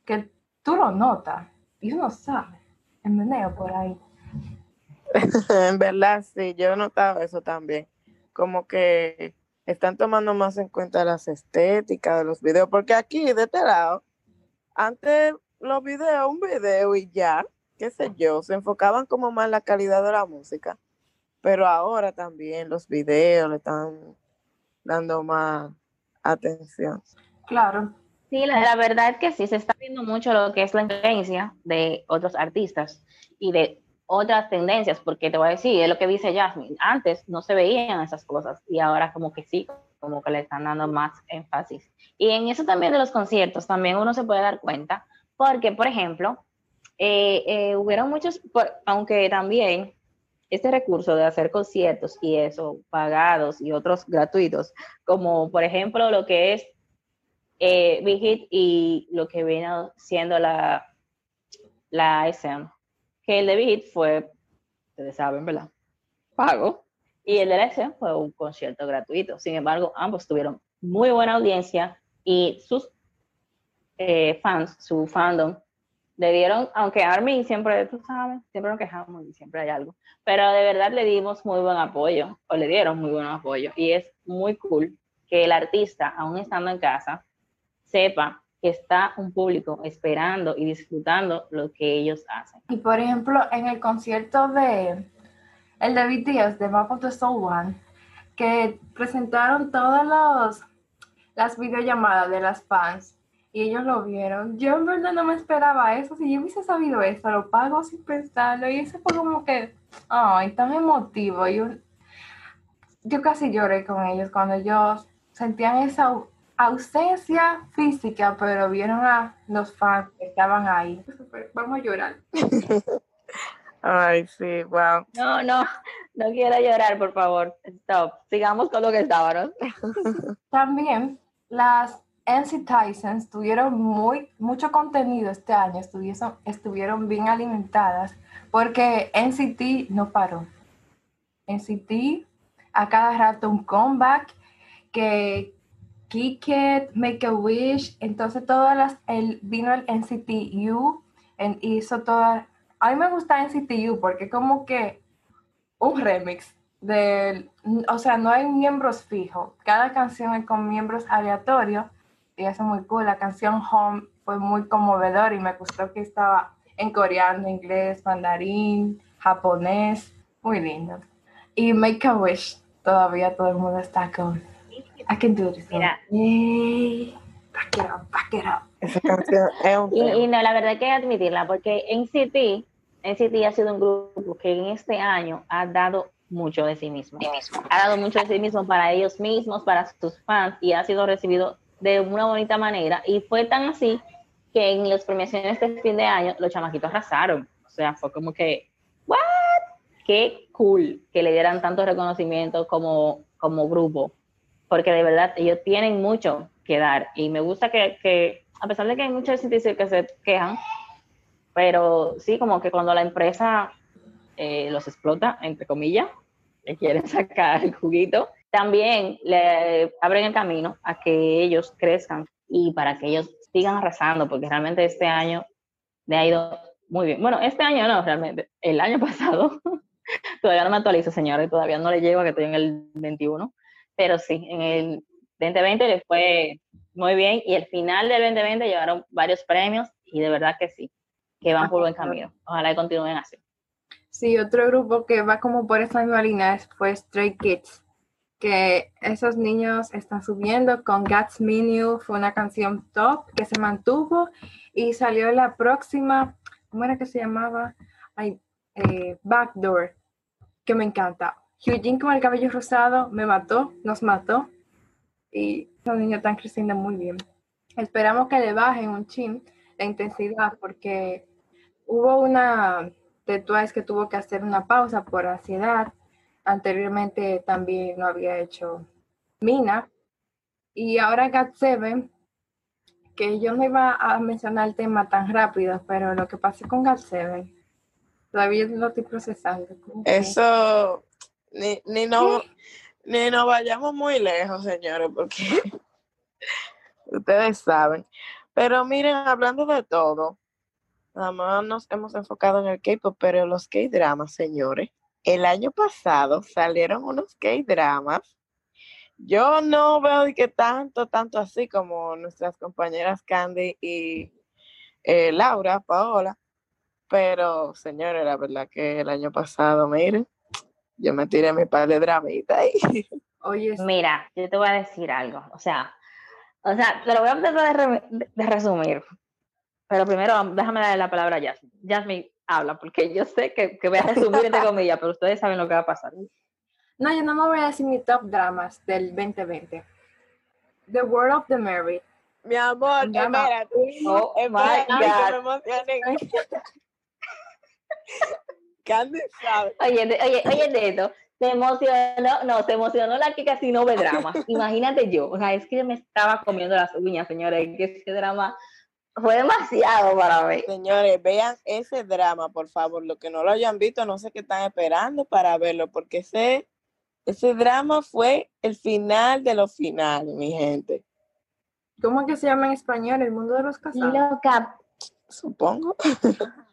que tú lo notas y uno sabe el meneo por ahí. *laughs* en verdad, sí, yo he notado eso también. Como que están tomando más en cuenta las estéticas de los videos, porque aquí de este lado antes los videos, un video y ya, qué sé yo, se enfocaban como más en la calidad de la música, pero ahora también los videos le están dando más atención. Claro. Sí, la, verdad es que sí, se está viendo mucho lo que es la influencia de otros artistas y de otras tendencias, porque te voy a decir, es lo que dice Jasmine, antes no se veían esas cosas y ahora como que sí, como que le están dando más énfasis. Y en eso también de los conciertos, también uno se puede dar cuenta, porque, por ejemplo, eh, eh, hubieron muchos, aunque también este recurso de hacer conciertos y eso, pagados y otros gratuitos, como por ejemplo lo que es eh, Big Hit y lo que viene siendo la, la SM, que el de Big Hit fue, ustedes saben, ¿verdad? Pago, y el de la fue un concierto gratuito. Sin embargo, ambos tuvieron muy buena audiencia y sus eh, fans, su fandom, le dieron, aunque Armin siempre, tú sabes, siempre nos quejamos y siempre hay algo, pero de verdad le dimos muy buen apoyo, o le dieron muy buen apoyo, y es muy cool que el artista, aún estando en casa, sepa que está un público esperando y disfrutando lo que ellos hacen. Y por ejemplo, en el concierto de, el de BTS, de Map of the Soul One, que presentaron todas los, las videollamadas de las fans y ellos lo vieron. Yo en verdad no me esperaba eso. Si yo hubiese sabido eso, lo pago sin pensarlo. Y ese fue como que, ay, tan emotivo. Yo, yo casi lloré con ellos cuando ellos sentían esa ausencia física, pero vieron a los fans que estaban ahí. Vamos a llorar. *laughs* Ay, sí, wow. No, no, no quiero llorar, por favor. Stop. Sigamos con lo que estábamos. También las NC Tysons tuvieron muy, mucho contenido este año, estuvieron, estuvieron bien alimentadas porque NCT no paró. NCT a cada rato un comeback que Kick It, Make a Wish, entonces todas las, el, vino el NCT U, en, hizo todas a mí me gusta NCTU porque como que un remix del, o sea, no hay miembros fijos, cada canción es con miembros aleatorios y eso es muy cool. La canción Home fue muy conmovedor y me gustó que estaba en coreano, inglés, mandarín, japonés, muy lindo. Y Make a Wish, todavía todo el mundo está con I can do this. Mira. Yay. Back it up, back it up. Esa canción es un y, y, no, la verdad hay que admitirla, porque NCT NCT ha sido un grupo que en este año ha dado mucho de sí mismo. Ha dado mucho de sí mismo para ellos mismos, para sus fans y ha sido recibido de una bonita manera. Y fue tan así que en las premiaciones de fin de año los chamaquitos arrasaron. O sea, fue como que, ¿what? Qué cool que le dieran tanto reconocimiento como, como grupo. Porque de verdad ellos tienen mucho que dar. Y me gusta que, que a pesar de que hay muchos que se quejan, pero sí, como que cuando la empresa eh, los explota, entre comillas, le quieren *laughs* sacar el juguito, también le abren el camino a que ellos crezcan y para que ellos sigan arrasando, porque realmente este año le ha ido muy bien. Bueno, este año no, realmente, el año *laughs* pasado, *laughs* todavía no me actualizo, señores, todavía no le llego a que estoy en el 21, pero sí, en el 2020 le fue muy bien. Y el final del 2020 llevaron varios premios y de verdad que sí, que van por buen camino. Ojalá que continúen así. Sí, otro grupo que va como por esa misma línea fue Stray Kids, que esos niños están subiendo con Gats Menu, fue una canción top que se mantuvo y salió la próxima, ¿cómo era que se llamaba? Ay, eh, Backdoor, que me encanta. Eugene con el cabello rosado me mató, nos mató y los niños están creciendo muy bien. Esperamos que le bajen un chin la intensidad porque hubo una de Twice que tuvo que hacer una pausa por ansiedad. Anteriormente también lo había hecho Mina. Y ahora GAT7, que yo no iba a mencionar el tema tan rápido, pero lo que pasó con GAT7, todavía lo estoy procesando. Eso, ni, ni, no, ni nos vayamos muy lejos, señores, porque *laughs* ustedes saben. Pero miren, hablando de todo, nada más nos hemos enfocado en el K-pop, pero los K-dramas, señores, el año pasado salieron unos K-dramas. Yo no veo que tanto, tanto así como nuestras compañeras Candy y eh, Laura, Paola, pero señores, la verdad que el año pasado, miren, yo me tiré mi par de dramita ahí. *laughs* Oye, Mira, yo te voy a decir algo, o sea, o sea, te lo voy a tratar de, de, resumir. Pero primero, déjame darle la palabra a Jasmine. Jasmine, habla, porque yo sé que, que voy a resumir entre *laughs* comillas, pero ustedes saben lo que va a pasar. No, yo no me voy a decir mi top dramas del 2020. The World of the Married. Mi amor, Drama. espérate. Oh my que God. me emocioné. *laughs* Candy sabe. Oye, de- oye, oye, de esto, se emocionó, no, se emocionó la que casi no ve drama. *laughs* Imagínate yo, o sea, es que me estaba comiendo las uñas, señores, que ese drama fue demasiado para mí. Señores, vean ese drama, por favor. Los que no lo hayan visto, no sé qué están esperando para verlo, porque ese, ese drama fue el final de los finales, mi gente. ¿Cómo es que se llama en español? El mundo de los casados. Loca, Supongo.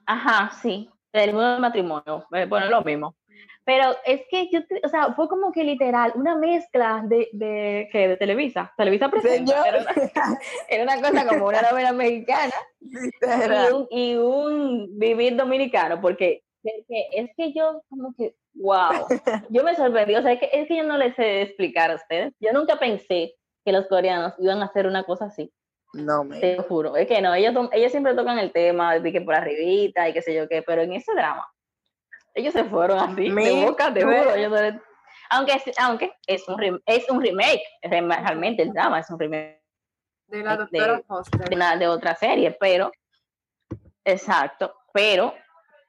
Ajá, sí, el mundo del matrimonio, eh, bueno, lo mismo. Pero es que yo, o sea, fue como que literal, una mezcla de, de, ¿qué? de Televisa, Televisa presenta, era una, *laughs* era una cosa como una novela mexicana y un, y un vivir dominicano, porque, porque es que yo como que, wow, yo me sorprendí, o sea, es que, es que yo no les sé explicar a ustedes, yo nunca pensé que los coreanos iban a hacer una cosa así. No, me. Te lo juro, es que no, ellos, ellos siempre tocan el tema de que por arribita y qué sé yo qué, pero en ese drama, ellos se fueron así, de boca, te juro. yo no le- aunque, es- aunque es un, rem- es un remake, re- realmente el drama es un remake De la de- doctora Foster. de, una, de otra serie, pero, exacto, pero,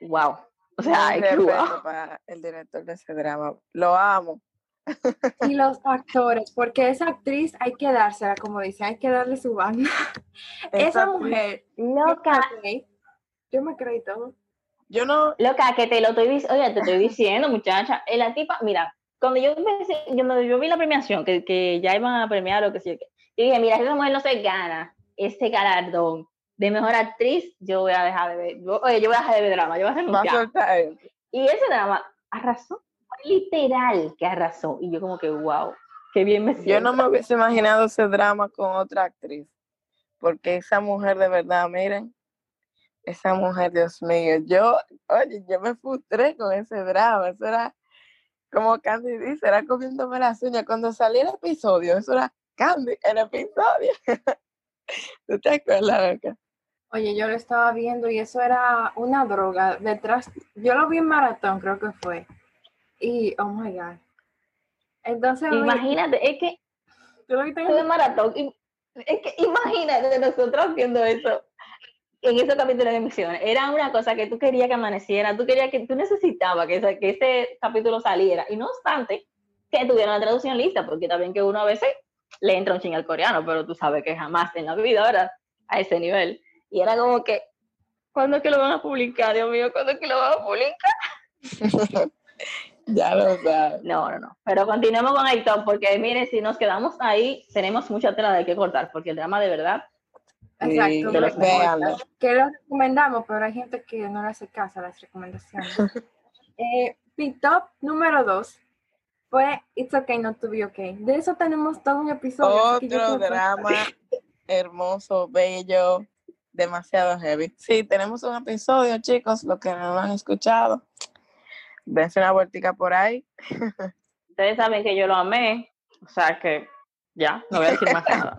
wow, o sea, es wow. para el director de ese drama. Lo amo. Y los actores, porque esa actriz hay que dársela, como dicen, hay que darle su banda. Esa Esa- mujer, Loca, yo me creí todo. Yo no. Loca, que te lo estoy diciendo, oye, te estoy diciendo, muchacha, eh, la tipa, mira, cuando yo empecé, yo, yo vi la premiación, que, que ya iban a premiar o que yo qué, yo dije, mira, esa mujer no se gana ese galardón de mejor actriz, yo voy a dejar de ver, yo- oye, yo voy a dejar de ver drama, yo voy a renunciar. Y ese drama arrasó, literal que arrasó, y yo como que, wow, qué bien me siento. Yo no me hubiese imaginado ese drama con otra actriz. Porque esa mujer de verdad, miren, esa mujer, Dios mío, yo, oye, yo me frustré con ese drama. Eso era, como Candy dice, era comiéndome las uñas. Cuando salió el episodio, eso era Candy, el episodio. *laughs* ¿Tú te acuerdas, loca? Oye, yo lo estaba viendo y eso era una droga detrás. Yo lo vi en maratón, creo que fue. Y, oh my God. Entonces, Imagínate, es que tú lo viste en maratón. y- Es que imagínate nosotros viendo eso en esos capítulos de emisiones. Era una cosa que tú querías que amaneciera, tú querías que tú necesitabas que, ese- que ese capítulo saliera. Y no obstante, que tuviera la traducción lista, porque también que uno a veces le entra un ching al coreano, pero tú sabes que jamás en la vida, ¿verdad? A ese nivel. Y era como que, ¿cuándo es que lo van a publicar? Dios mío, ¿cuándo es que lo van a publicar? *laughs* Ya lo sabes. No, no, no. Pero continuemos con el top, porque mire, si nos quedamos ahí, tenemos mucha tela de qué cortar, porque el drama de verdad Exacto, de los véanlo. que lo recomendamos, pero hay gente que no le hace caso a las recomendaciones. *laughs* eh, mi top número dos fue It's Okay Not to Be Okay. De eso tenemos todo un episodio. que Otro que- drama hermoso, bello, demasiado heavy. Sí, tenemos un episodio, chicos, los que no lo han escuchado. Dense una vueltica por ahí. Ustedes saben que yo lo amé, o sea que ya, no voy a decir más *laughs* nada.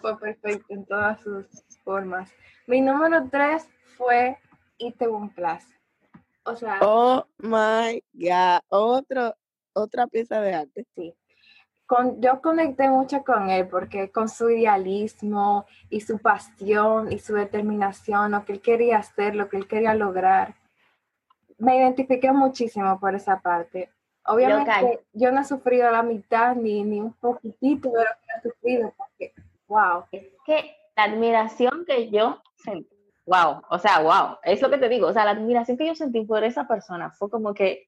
Fue perfecto en todas sus formas. Mi número tres fue Itaewon Class. O sea, Oh my God. Otro, otra pieza de arte. con, yo conecté mucho con él porque con su idealismo y su pasión y su determinación, lo que él quería hacer, lo que él quería lograr, me identifiqué muchísimo por esa parte. Obviamente Local. yo no he sufrido la mitad ni, ni un poquitito de lo que he sufrido porque, wow, Es que la admiración que yo sentí, wow, o sea, wow, es lo que te digo, o sea, la admiración que yo sentí por esa persona fue como que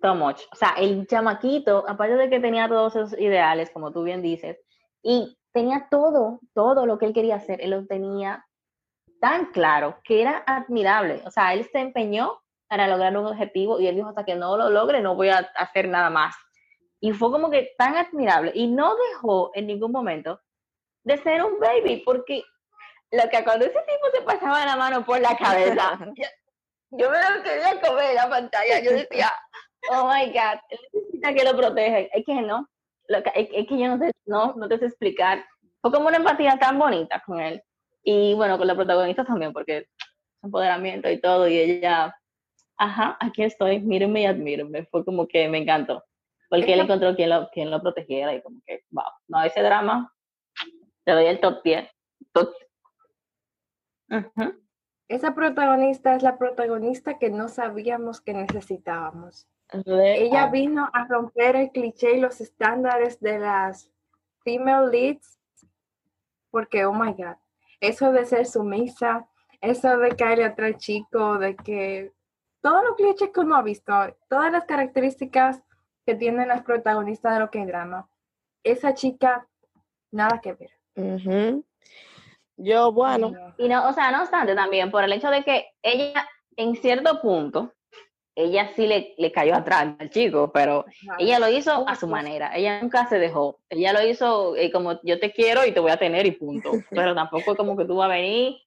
so much. O sea, el chamaquito, aparte de que tenía todos esos ideales, como tú bien dices, y tenía todo, todo lo que él quería hacer, él lo tenía tan claro que era admirable. O sea, él se empeñó para lograr un objetivo y él dijo, hasta que no lo logre, no voy a hacer nada más. Y fue como que tan admirable y no dejó en ningún momento de ser un baby, porque lo que cuando ese tipo se pasaba la mano por la cabeza, *laughs* yo, yo me lo quería comer la pantalla, yo decía, oh my God, él necesita que lo proteja. Es que no, lo que, es, es que yo no te, no, no te sé explicar. Fue como una empatía tan bonita con él. Y bueno, con la protagonista también, porque empoderamiento y todo, y ella, ajá, aquí estoy, mírenme y admírenme. Fue como que me encantó, porque él encontró quien lo, quien lo protegiera y como que, wow, no, ese drama, le doy el top 10. Top. Ujú. esa protagonista es la protagonista que no sabíamos que necesitábamos. Real. Ella vino a romper el cliché y los estándares de las female leads, porque, oh my God, eso de ser sumisa, eso de caerle atrás al chico, de que todos los clichés que uno ha visto, todas las características que tienen las protagonistas de lo que drama, esa chica, nada que ver. Ujú. Yo, bueno, No. Y no, o sea, no obstante también, por el hecho de que ella, en cierto punto, ella sí le, le cayó atrás al chico, pero ella lo hizo a su manera, ella nunca se dejó, ella lo hizo eh, como yo te quiero y te voy a tener y punto, *laughs* pero tampoco es como que tú vas a venir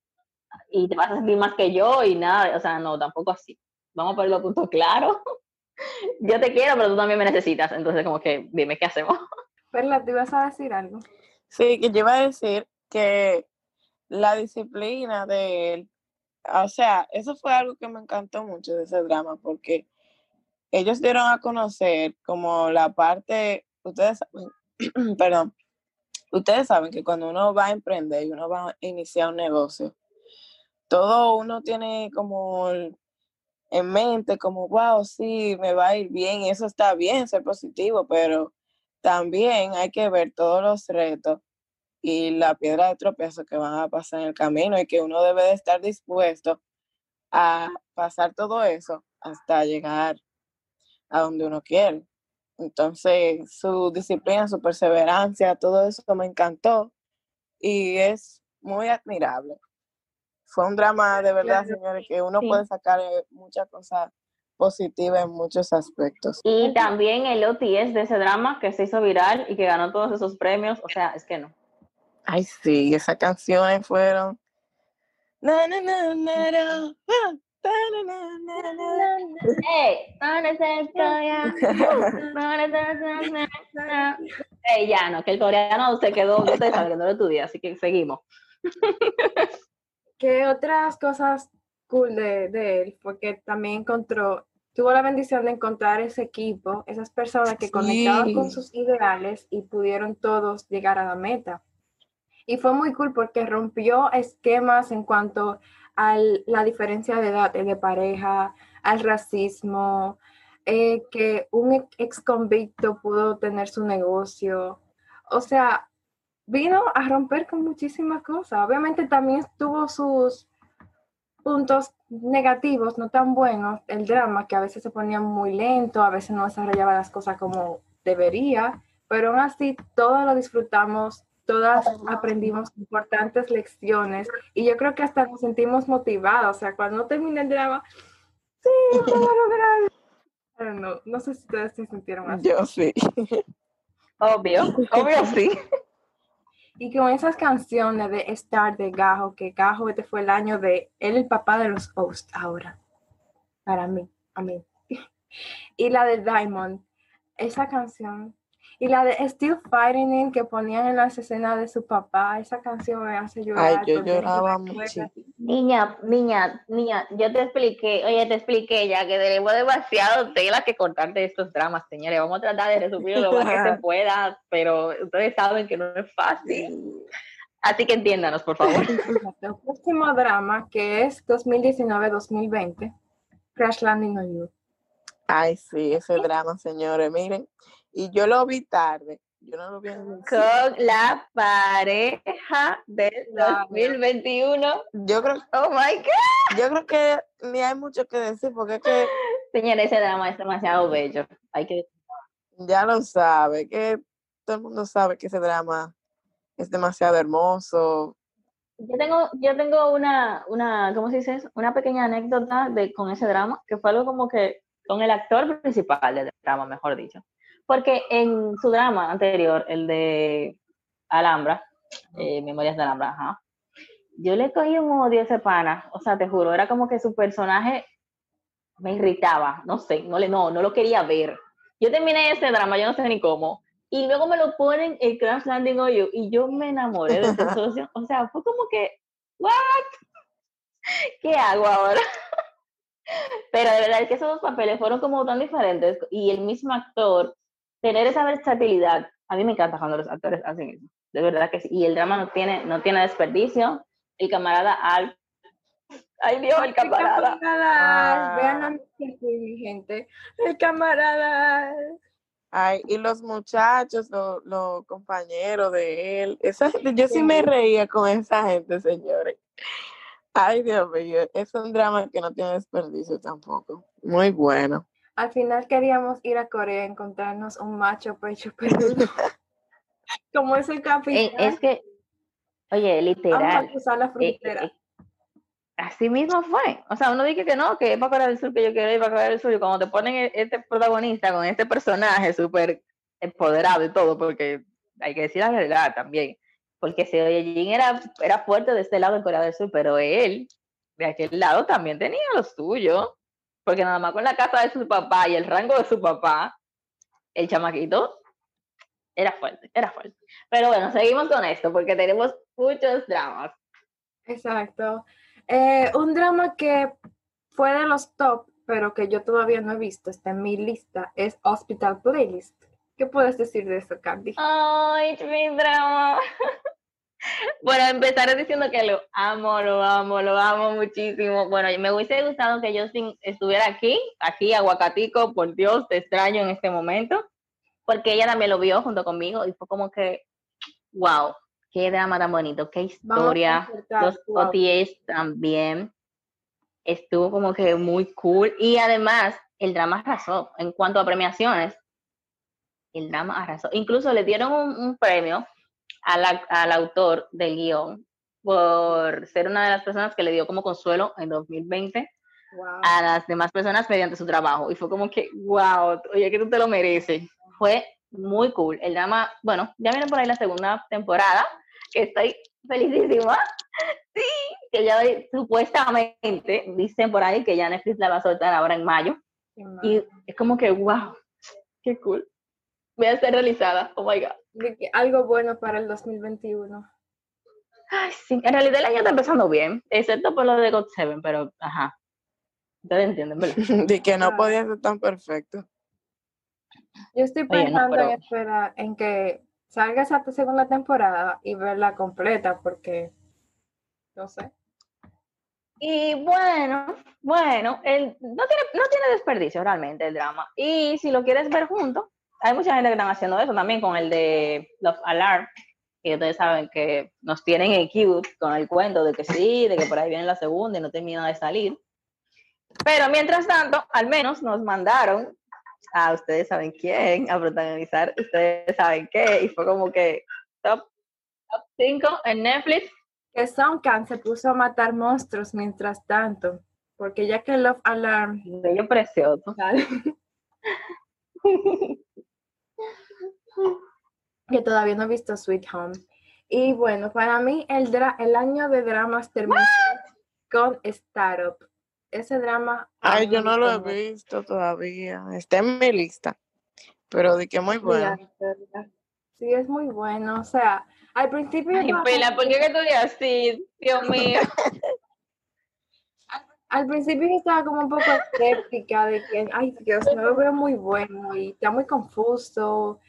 y te vas a sentir más que yo y nada, o sea, no, tampoco así. Vamos a poner los puntos claros. *laughs* Yo te quiero, pero tú también me necesitas, entonces como que dime qué hacemos. Perla, ¿te ibas a decir algo? Sí, que yo iba a decir que la disciplina de él, o sea, eso fue algo que me encantó mucho de ese drama, porque ellos dieron a conocer como la parte, ustedes saben, *clears throat* perdón, ustedes saben que cuando uno va a emprender y uno va a iniciar un negocio, todo uno tiene como en mente, como, wow, sí, me va a ir bien, eso está bien, ser positivo, pero también hay que ver todos los retos y la piedra de tropiezo que van a pasar en el camino y que uno debe de estar dispuesto a pasar todo eso hasta llegar a donde uno quiere. Entonces, su disciplina, su perseverancia, todo eso me encantó y es muy admirable. Fue un drama de verdad, señores, que uno sí. puede sacar eh, muchas cosas positivas en muchos aspectos. Y también el OTS de ese drama que se hizo viral y que ganó todos esos premios, o sea, es que no. Ay, sí, esas canciones fueron. Na, na, na, na, na, ah, ta, na, na, na, na. Ey, ¿dónde está el coreano? ¿Dónde está el coreano? Ey, ya no, que el coreano se quedó, yo te saben que no lo estudié, así que seguimos. ¿Qué otras cosas cool de, de él? Porque también encontró, tuvo la bendición de encontrar ese equipo, esas personas que conectaban con sus ideales y pudieron todos llegar a la meta. Y fue muy cool porque rompió esquemas en cuanto a la diferencia de edad de pareja, al racismo, eh, que un ex convicto pudo tener su negocio. O sea, vino a romper con muchísimas cosas. Obviamente también tuvo sus puntos negativos, no tan buenos, el drama, que a veces se ponía muy lento, a veces no desarrollaba las cosas como debería, pero aún así todos lo disfrutamos, todas aprendimos importantes lecciones y yo creo que hasta nos sentimos motivados, o sea, cuando termina el drama, sí, *laughs* lo puedo lograr. No, no sé si ustedes se sintieron así. Yo sí. Obvio, obvio sí. Y con esas canciones de Star de Gajo, que Gajo este fue el año de él, el papá de los hosts ahora. Para mí, a mí. *laughs* Y la de Diamond, esa canción. Y la de Still Fighting In que ponían en las escenas de su papá, esa canción me hace llorar. Ay, yo lloraba Niña, niña, niña, yo te expliqué, oye, te expliqué ya que tenemos demasiado tela que cortar de estos dramas, señores. Vamos a tratar de resumir lo más que se *laughs* pueda, pero ustedes saben que no es fácil. Así que entiéndanos, por favor. *laughs* El próximo drama, que es 2019-2020, Crash Landing on You. Ay, sí, ese drama, señores, miren. Y yo lo vi tarde. Yo no lo vi en. Con la pareja del Claro. 2021. Yo creo, Oh my God. yo creo que ni hay mucho que decir porque es que Señores, ese drama es demasiado bello. Hay que ya lo sabe, que todo el mundo sabe que ese drama es demasiado hermoso. Yo tengo, yo tengo una, una, ¿cómo se dice eso? Una pequeña anécdota de, con ese drama, que fue algo como que con el actor principal del drama, mejor dicho. Porque en su drama anterior, el de Alhambra, eh, Memorias de Alhambra, ajá, yo le cogí un odio a ese pana, o sea, te juro, era como que su personaje me irritaba, no sé, no, le, no, no lo quería ver. Yo terminé ese drama, yo no sé ni cómo, y luego me lo ponen en Crash Landing on You, y yo me enamoré de esa *laughs* situación, o sea, fue como que, ¿what? *laughs* ¿Qué hago ahora? *laughs* Pero de verdad es que esos dos papeles fueron como tan diferentes, y el mismo actor, tener esa versatilidad, a mí me encanta cuando los actores hacen eso, de verdad que sí, y el drama no tiene, no tiene desperdicio, el camarada Al, ay Dios, el camarada. Camaradas, vean Ah. a mi mi gente. El camarada. Ay, y los muchachos, los, los compañeros de él, esa gente, yo sí me reía con esa gente, señores. Ay, Dios mío, es un drama que no tiene desperdicio tampoco. Muy bueno. Al final queríamos ir a Corea a encontrarnos un macho pecho *laughs* peludo. Como es el Eh, capitán. es que, oye, Vamos literal, a cruzar la eh, frontera. eh, así mismo fue. O sea, uno dice que no, que es para Corea del Sur, que yo quiero ir para Corea del Sur. Y cuando te ponen e- este protagonista con este personaje súper empoderado y todo, porque hay que decir la verdad también. Porque si Jin era, era fuerte de este lado en Corea del Sur, pero él, de aquel lado, también tenía lo suyo. Porque nada más con la casa de su papá y el rango de su papá, el chamaquito era fuerte, era fuerte. Pero bueno, seguimos con esto, porque tenemos muchos dramas. Exacto. Eh, un drama que fue de los top, pero que yo todavía no he visto, está en mi lista, es Hospital Playlist. ¿Qué puedes decir de eso, Candy? Ay, mi drama. *laughs* Bueno, empezaré diciendo que lo amo, lo amo, lo amo muchísimo. Bueno, me hubiese gustado que Justin estuviera aquí, aquí, aguacatico, por Dios, te extraño en este momento, porque ella también lo vio junto conmigo y fue como que, wow, qué drama tan bonito, qué historia. Los wow. OTAs también estuvo como que muy cool y además el drama arrasó en cuanto a premiaciones. El drama arrasó. Incluso le dieron un, un premio la- al autor del guion por ser una de las personas que le dio como consuelo en 2020 Wow. a las demás personas mediante su trabajo. Y fue como que, wow, oye, que tú te lo mereces. Fue muy cool. El drama, bueno, ya viene por ahí la segunda temporada, que estoy felicísima. Sí, que ya supuestamente dicen por ahí que ya Netflix la va a soltar ahora en mayo. Y es como que, wow, qué cool. Voy a ser realizada. Oh my God. De que algo bueno para el 2021. Ay, sí, en realidad el año está empezando bien, excepto por lo de God Seven, pero ajá. Ustedes entienden, ¿verdad? *laughs* De que no Ah. podía ser tan perfecto. Yo estoy Oye, no, pensando pero- en esperar en que salga esa segunda temporada y verla completa porque no sé. Y bueno, bueno, el, no, tiene, no tiene desperdicio realmente el drama. Y si lo quieres ver junto, hay mucha gente que están haciendo eso también con el de Love Alarm, que ustedes saben que nos tienen en cute con el cuento de que sí, de que por ahí viene la segunda y no termina de salir. Pero mientras tanto, al menos nos mandaron a ustedes saben quién, a protagonizar ustedes saben qué, y fue como que top 5 en Netflix. Que Soundcan se puso a matar monstruos mientras tanto, porque ya que Love Alarm Bello precioso. sale, *laughs* que todavía no he visto Sweet Home. Y bueno, para mí el, dra- el año de dramas terminó con Startup. Ese drama... Ay, yo no lo he visto todavía. Está en mi lista. Pero de que muy bueno. Sí, es muy bueno. O sea, al principio... Ay, Pela, ¿por qué que tú así? Dios mío. *laughs* Al principio yo estaba como un poco escéptica de que, ay Dios, no lo veo muy bueno y está muy confuso,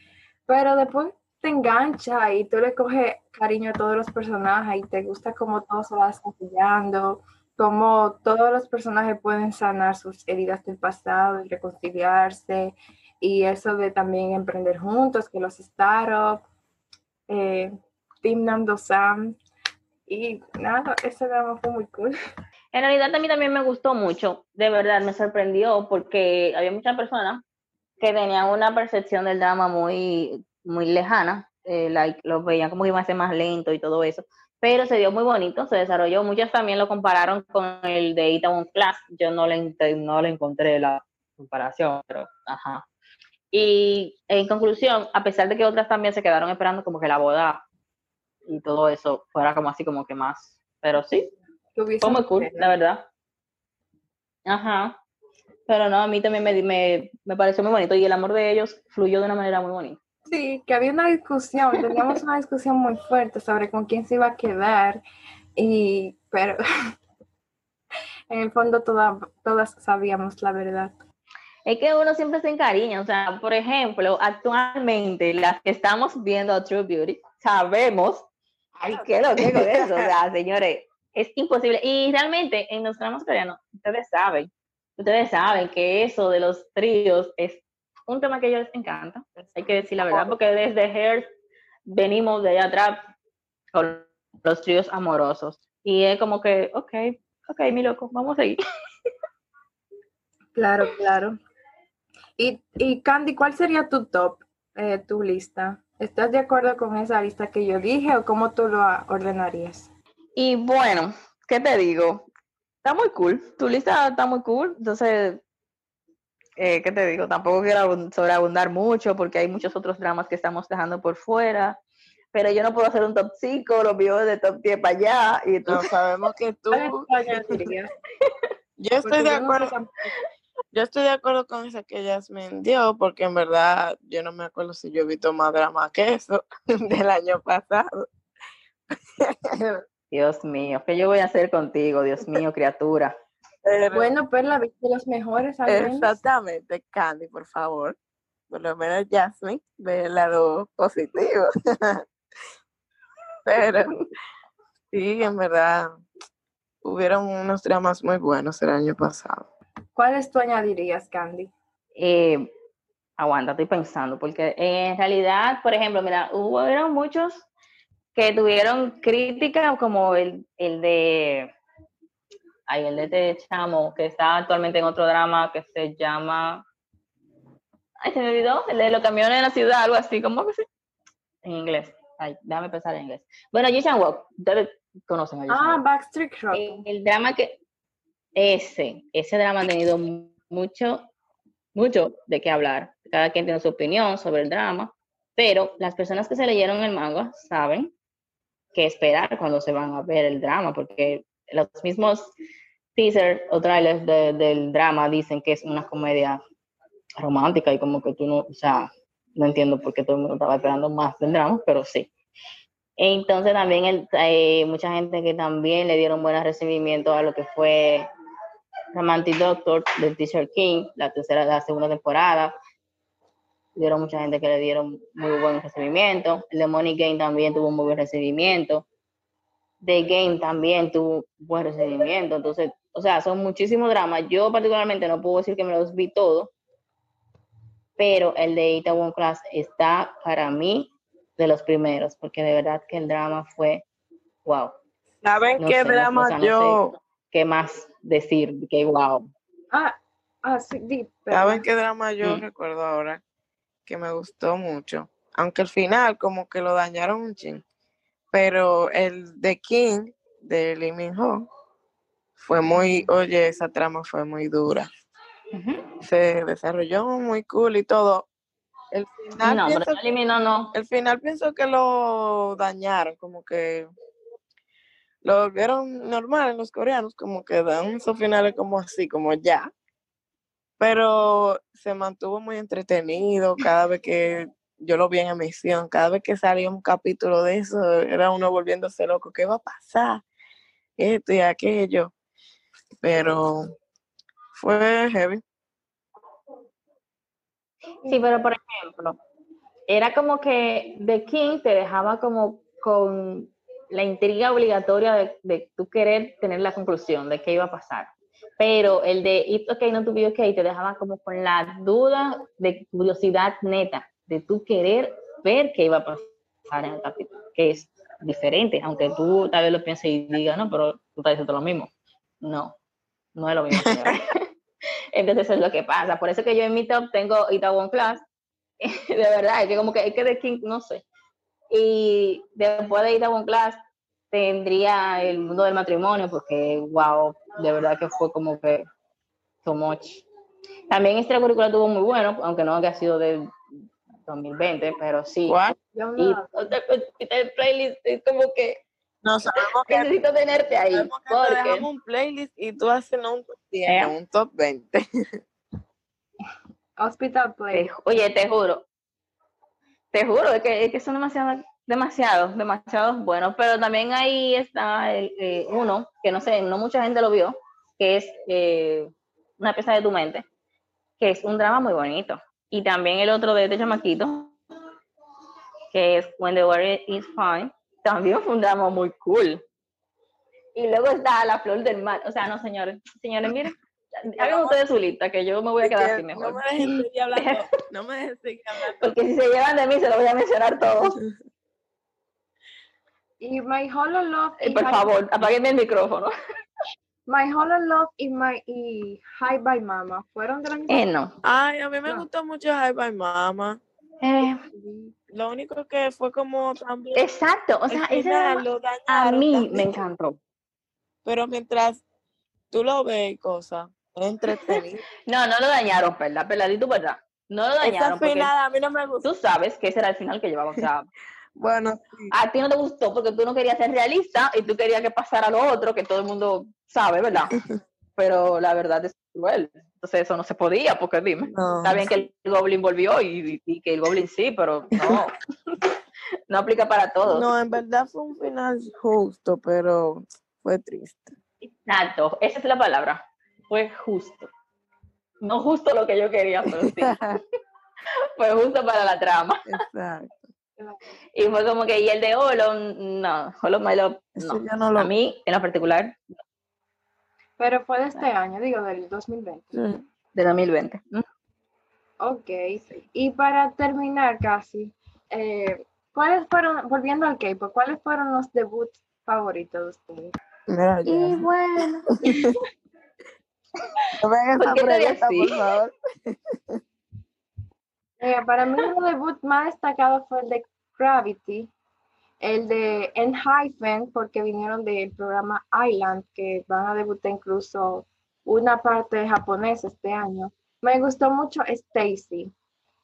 pero después te engancha y tú le coges cariño a todos los personajes y te gusta cómo todo se va desarrollando, cómo todos los personajes pueden sanar sus heridas del pasado y reconciliarse, y eso de también emprender juntos, que los startups, eh, Team Nando Sam, y nada, ese drama fue muy cool. En realidad a mí también me gustó mucho, de verdad me sorprendió porque había muchas personas que tenían una percepción del drama muy, muy lejana, eh, like, lo veían como que iba a ser más lento y todo eso, pero se dio muy bonito, se desarrolló, muchas también lo compararon con el de Itaewon Class, yo no le, no le encontré la comparación, pero ajá. Y en conclusión, a pesar de que otras también se quedaron esperando como que la boda y todo eso fuera como así como que más, pero sí, fue muy cool, la verdad. Ajá. Pero no, a mí también me, me, me pareció muy bonito y el amor de ellos fluyó de una manera muy bonita. Sí, que había una discusión, teníamos una discusión muy fuerte sobre con quién se iba a quedar, y pero *laughs* en el fondo toda- todas sabíamos la verdad. Es que uno siempre se encariña, o sea, por ejemplo, actualmente las que estamos viendo a True Beauty, sabemos, ay, qué lo que con eso, o sea, señores, es imposible. Y realmente en los dramas coreanos, ustedes saben, ustedes saben que eso de los tríos es un tema que a ellos les encanta, hay que decir la verdad, porque desde Hair venimos de allá atrás con los tríos amorosos. Y es como que, ok, ok, mi loco, vamos a seguir. Claro, claro. Y, y Candy, ¿cuál sería tu top, eh, tu lista? ¿Estás de acuerdo con esa lista que yo dije o cómo tú lo ordenarías? Y bueno, ¿qué te digo? Está muy cool. Tu lista está muy cool. Entonces, eh, ¿qué te digo? Tampoco quiero abun- sobreabundar mucho porque hay muchos otros dramas que estamos dejando por fuera. Pero yo no puedo hacer un top 5, los míos de top 10 para allá. Y No entonces, sabemos que *laughs* tú. ¿Cuál *laughs* tú? Yo estoy de acuerdo. Yo estoy de acuerdo con esa que Jasmine dio, porque en verdad yo no me acuerdo si yo he visto más drama que eso *laughs* del año pasado. Dios mío, ¿qué yo voy a hacer contigo? Dios mío, criatura. Pero- Bueno, pues la viste los mejores al menos. exactamente, Candy, por favor. Por lo menos Jasmine ve el lado positivo. *laughs* Pero sí, en verdad, hubieron unos dramas muy buenos el año pasado. ¿Cuáles tú añadirías, Candy? Eh, aguanta, estoy pensando, porque en realidad, por ejemplo, mira, hubo eran muchos que tuvieron crítica, como el, el de, ay, el de este chamo, que está actualmente en otro drama que se llama, ay, se me olvidó, el de los camiones en la ciudad, algo así, ¿cómo que sí? En inglés, ay, déjame pensar en inglés. Bueno, Jishan Walk, ustedes conocen a Ah, Walk. Backstreet Rock. Eh, el drama que ese, ese drama ha tenido mu- mucho, mucho de qué hablar. Cada quien tiene su opinión sobre el drama, pero las personas que se leyeron el manga saben qué esperar cuando se van a ver el drama, porque los mismos teaser o trailers de- del drama dicen que es una comedia romántica y como que tú no, o sea, no entiendo por qué todo el mundo estaba esperando más del drama, pero sí. Entonces también el, eh, mucha gente que también le dieron buen recibimiento a lo que fue Romantic Doctor del Teacher King, la tercera, la segunda temporada. Dieron mucha gente que le dieron muy buen recibimiento. El de Money Game también tuvo un muy buen recibimiento. The Game también tuvo buen recibimiento. Entonces, o sea, son muchísimos dramas. Yo particularmente no puedo decir que me los vi todos, pero el de Itaewon Class está para mí de los primeros, porque de verdad que el drama fue wow. ¿Saben No qué sé, drama o sea, no yo? sé qué más decir, que wow. Ah, ah, sí, di, ¿Saben qué drama yo Mm. recuerdo ahora? Que me gustó mucho. Aunque al final como que lo dañaron un chin. Pero el de King, de Lee Min Ho, fue muy, oye, esa trama fue muy dura. Se desarrolló muy cool y todo. El final, No, pero pienso, eliminó, no. el final pienso que lo dañaron, como que lo volvieron normal en los coreanos, como que dan esos finales como así, como ya. Pero se mantuvo muy entretenido cada vez que yo lo vi en emisión, cada vez que salía un capítulo de eso, era uno volviéndose loco, ¿qué va a pasar? Esto y aquello. Pero fue heavy. Sí, pero por ejemplo, era como que The King te dejaba como con la intriga obligatoria de, de tú querer tener la conclusión de qué iba a pasar. Pero el de It's Okay, Not to Be Okay te dejaba como con la duda de curiosidad neta, de tú querer ver qué iba a pasar en el capítulo, que es diferente, aunque tú tal vez lo pienses y digas, no, pero tú estás diciendo lo mismo. No, no es lo mismo. *laughs* Entonces eso es lo que pasa. Por eso que yo en mi top tengo Itaewon Class. *laughs* de verdad, es que como que es que de King, no sé. Y después de Itaewon Class tendría el mundo del matrimonio, porque wow, de verdad que fue como que so much. También extracurricular tuvo muy bueno, aunque no que ha sido del 2020, pero sí. What? Y el playlist es como que No sabemos que, necesito tenerte ahí. te Porque dejamos un playlist y tú haces un top 10, Eh. no, un top 20. Hospital Play. Te- oye, te juro, te juro, es que, es que son demasiados, demasiados, demasiados buenos, pero también ahí está el, eh, uno, que no sé, no mucha gente lo vio, que es eh, una pieza de tu mente, que es un drama muy bonito. Y también el otro de este chamaquito, que es When the Weather is Fine, también fue un drama muy cool. Y luego está La Flor del Mar, o sea, no, señores, señores, miren, *laughs* hagan ustedes su lista, que yo me voy a quedar así mejor. No me dejes seguir hablando. No me dejes seguir *laughs* hablando. Porque si se llevan de mí, se lo voy a mencionar todo. *laughs* Y My Hollow Love. Eh, y por favor, apaguen el micrófono. *laughs* My Hollow Love y, my, y Hi Bye Mama fueron de la misma Eh, no. Ay, a mí me No. gustó mucho Hi Bye Mama. Eh, Lo único que fue como también. exacto, o sea, ese final drama lo a dañaron mí también. me encantó. Pero mientras tú lo ves y cosas, es entretenido. *laughs* No, no lo dañaron, ¿verdad? Peladito, ¿verdad? No lo Esa dañaron porque final a mí no me gustó. tú sabes que ese era el final que llevaba. O sea, *laughs* Bueno, sí. a ti no te gustó porque tú no querías ser realista y tú querías que pasara lo otro, que todo el mundo sabe, ¿verdad? *laughs* Pero la verdad es cruel. Entonces eso no se podía, porque dime. No. Está bien que el Goblin volvió y, y que el Goblin sí, pero no. *laughs* no aplica para todos. No, en verdad fue un final justo, pero fue triste. Exacto, esa es la palabra. Fue justo. No justo lo que yo quería, pero sí. *laughs* Fue justo para la trama. Exacto. Y fue como que, y el de Holo, no, Holo My Love, no. yo no lo A mí, en lo particular, Pero fue de este año, digo, del 2020. Sí. de 2020. Mm. Ok. Y para terminar casi, eh, ¿cuáles fueron, volviendo al K-pop, cuáles fueron los debuts favoritos de ustedes? Mira, ya. Y bueno. *laughs* No me hagas ¿Por esa pregunta, por favor. *laughs* Eh, para mí el debut más destacado fue el de Gravity, el de Enhypen, porque vinieron del programa Island, que van a debutar incluso una parte japonesa este año. Me gustó mucho Stacy,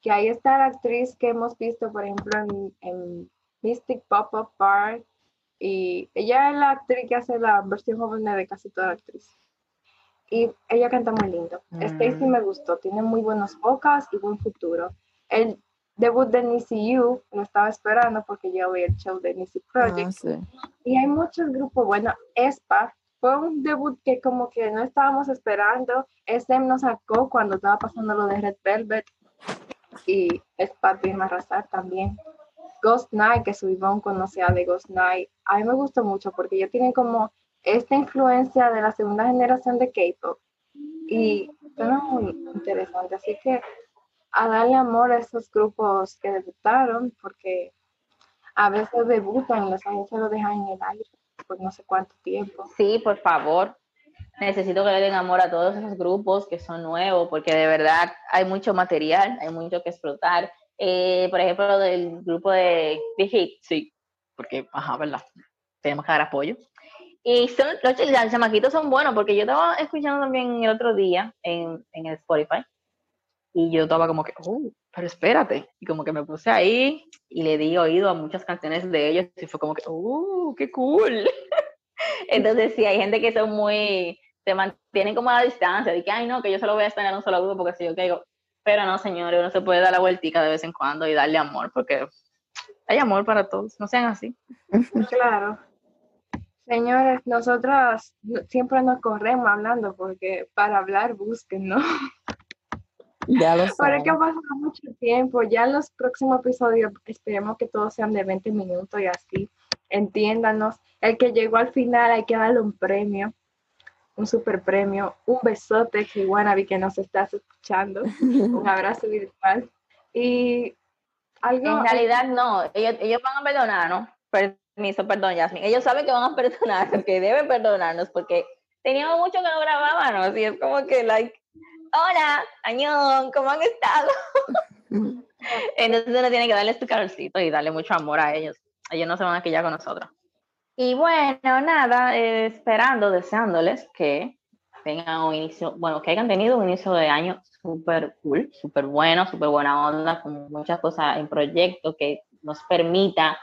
que ahí está la actriz que hemos visto, por ejemplo, en, en Mystic Pop-Up Bar, y ella es la actriz que hace la versión joven de casi toda actriz. Y ella canta muy lindo. Stacy Mm. me gustó, tiene muy buenas bocas y buen futuro. El debut de Nisi You lo estaba esperando porque yo vi el show de Nisi Project. Ah, sí. Y hay muchos grupos, bueno, ESPA fue un debut que como que no estábamos esperando. SM nos sacó cuando estaba pasando lo de Red Velvet y ESPA vino a arrasar también. Ghost Night, que su Ivonne conocía de Ghost Night, a mí me gustó mucho porque ellos tienen como esta influencia de la segunda generación de K-pop y suena muy interesante. Así que a darle amor a esos grupos que debutaron porque a veces debutan y los agencias lo dejan en el aire por no sé cuánto tiempo. Sí, por favor. Necesito que le den amor a todos esos grupos que son nuevos, porque de verdad hay mucho material, hay mucho que explotar. Eh, por ejemplo, del grupo de, de Hit, sí, porque, ajá, ¿verdad? Tenemos que dar apoyo. Y son, los chamaquitos son buenos, porque yo estaba escuchando también el otro día en, en el Spotify, Y yo estaba como que, oh, pero espérate. Y como que me puse ahí y le di oído a muchas canciones de ellos y fue como que, oh, qué cool. *laughs* Entonces sí, hay gente que son muy, se mantienen como a la distancia, de que, ay no, que yo solo voy a estar en un solo grupo porque si yo caigo. Pero no, señores, uno se puede dar la vueltica de vez en cuando y darle amor porque hay amor para todos, no sean así. *laughs* Claro. Señores, nosotras siempre nos corremos hablando porque para hablar busquen, ¿no? Ya lo *laughs* Ahora que ha pasado mucho tiempo, ya en los próximos episodios esperemos que todos sean de 20 minutos y así. Entiéndanos. El que llegó al final hay que darle un premio, un super premio, un besote, Kiwanabi, que nos estás escuchando, *laughs* un abrazo virtual. Y algo. En realidad no, ellos, ellos van a perdonar, ¿no? Permiso, perdón, Yasmin. Ellos saben que van a *laughs* perdonar, que deben perdonarnos, porque teníamos mucho que no grabábamos y es como que, like, hola, añón, ¿cómo han estado? *laughs* Entonces uno tiene que darles tu calorcito y darle mucho amor a ellos. Ellos no se van a quillar con nosotros. Y bueno, nada, eh, esperando, deseándoles que tengan un inicio, bueno, que hayan tenido un inicio de año súper cool, súper bueno, súper buena onda, con muchas cosas en proyecto que nos permita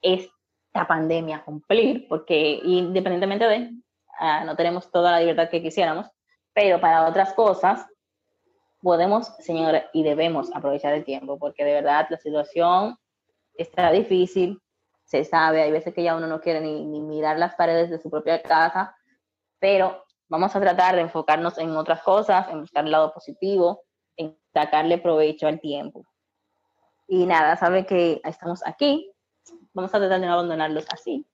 esta pandemia cumplir, porque independientemente de, ah, no tenemos toda la libertad que quisiéramos, pero para otras cosas podemos, señores, y debemos aprovechar el tiempo, porque de verdad la situación está difícil, se sabe, hay veces que ya uno no quiere ni, ni mirar las paredes de su propia casa, pero vamos a tratar de enfocarnos en otras cosas, en buscar el lado positivo, en sacarle provecho al tiempo. Y nada, sabe que estamos aquí, vamos a tratar de no abandonarlos así.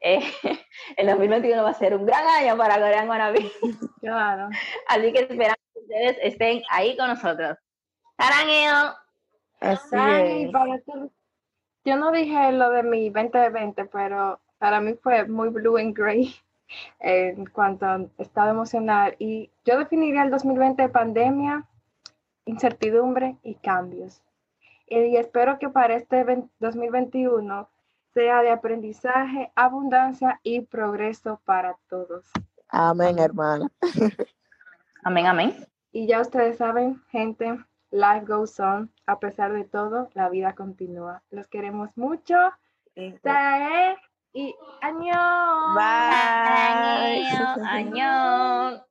Eh, *laughs* el 2021 va a ser un gran año para Corean Wannabe, *laughs* Claro. así que esperamos que ustedes estén ahí con nosotros. ¡Tarangueo! Así Ay, es. Yo no dije lo de mi 2020, pero para mí fue muy blue and gray *laughs* en cuanto a estado emocional. Y yo definiría el 2020 de pandemia, incertidumbre y cambios. Y espero que para este 20 2021 sea de aprendizaje, abundancia y progreso para todos. Amén, hermana. Amén, amén. Y ya ustedes saben, gente, life goes on. A pesar de todo, la vida continúa. Los queremos mucho. Sae y año. Bye. ¡Añón!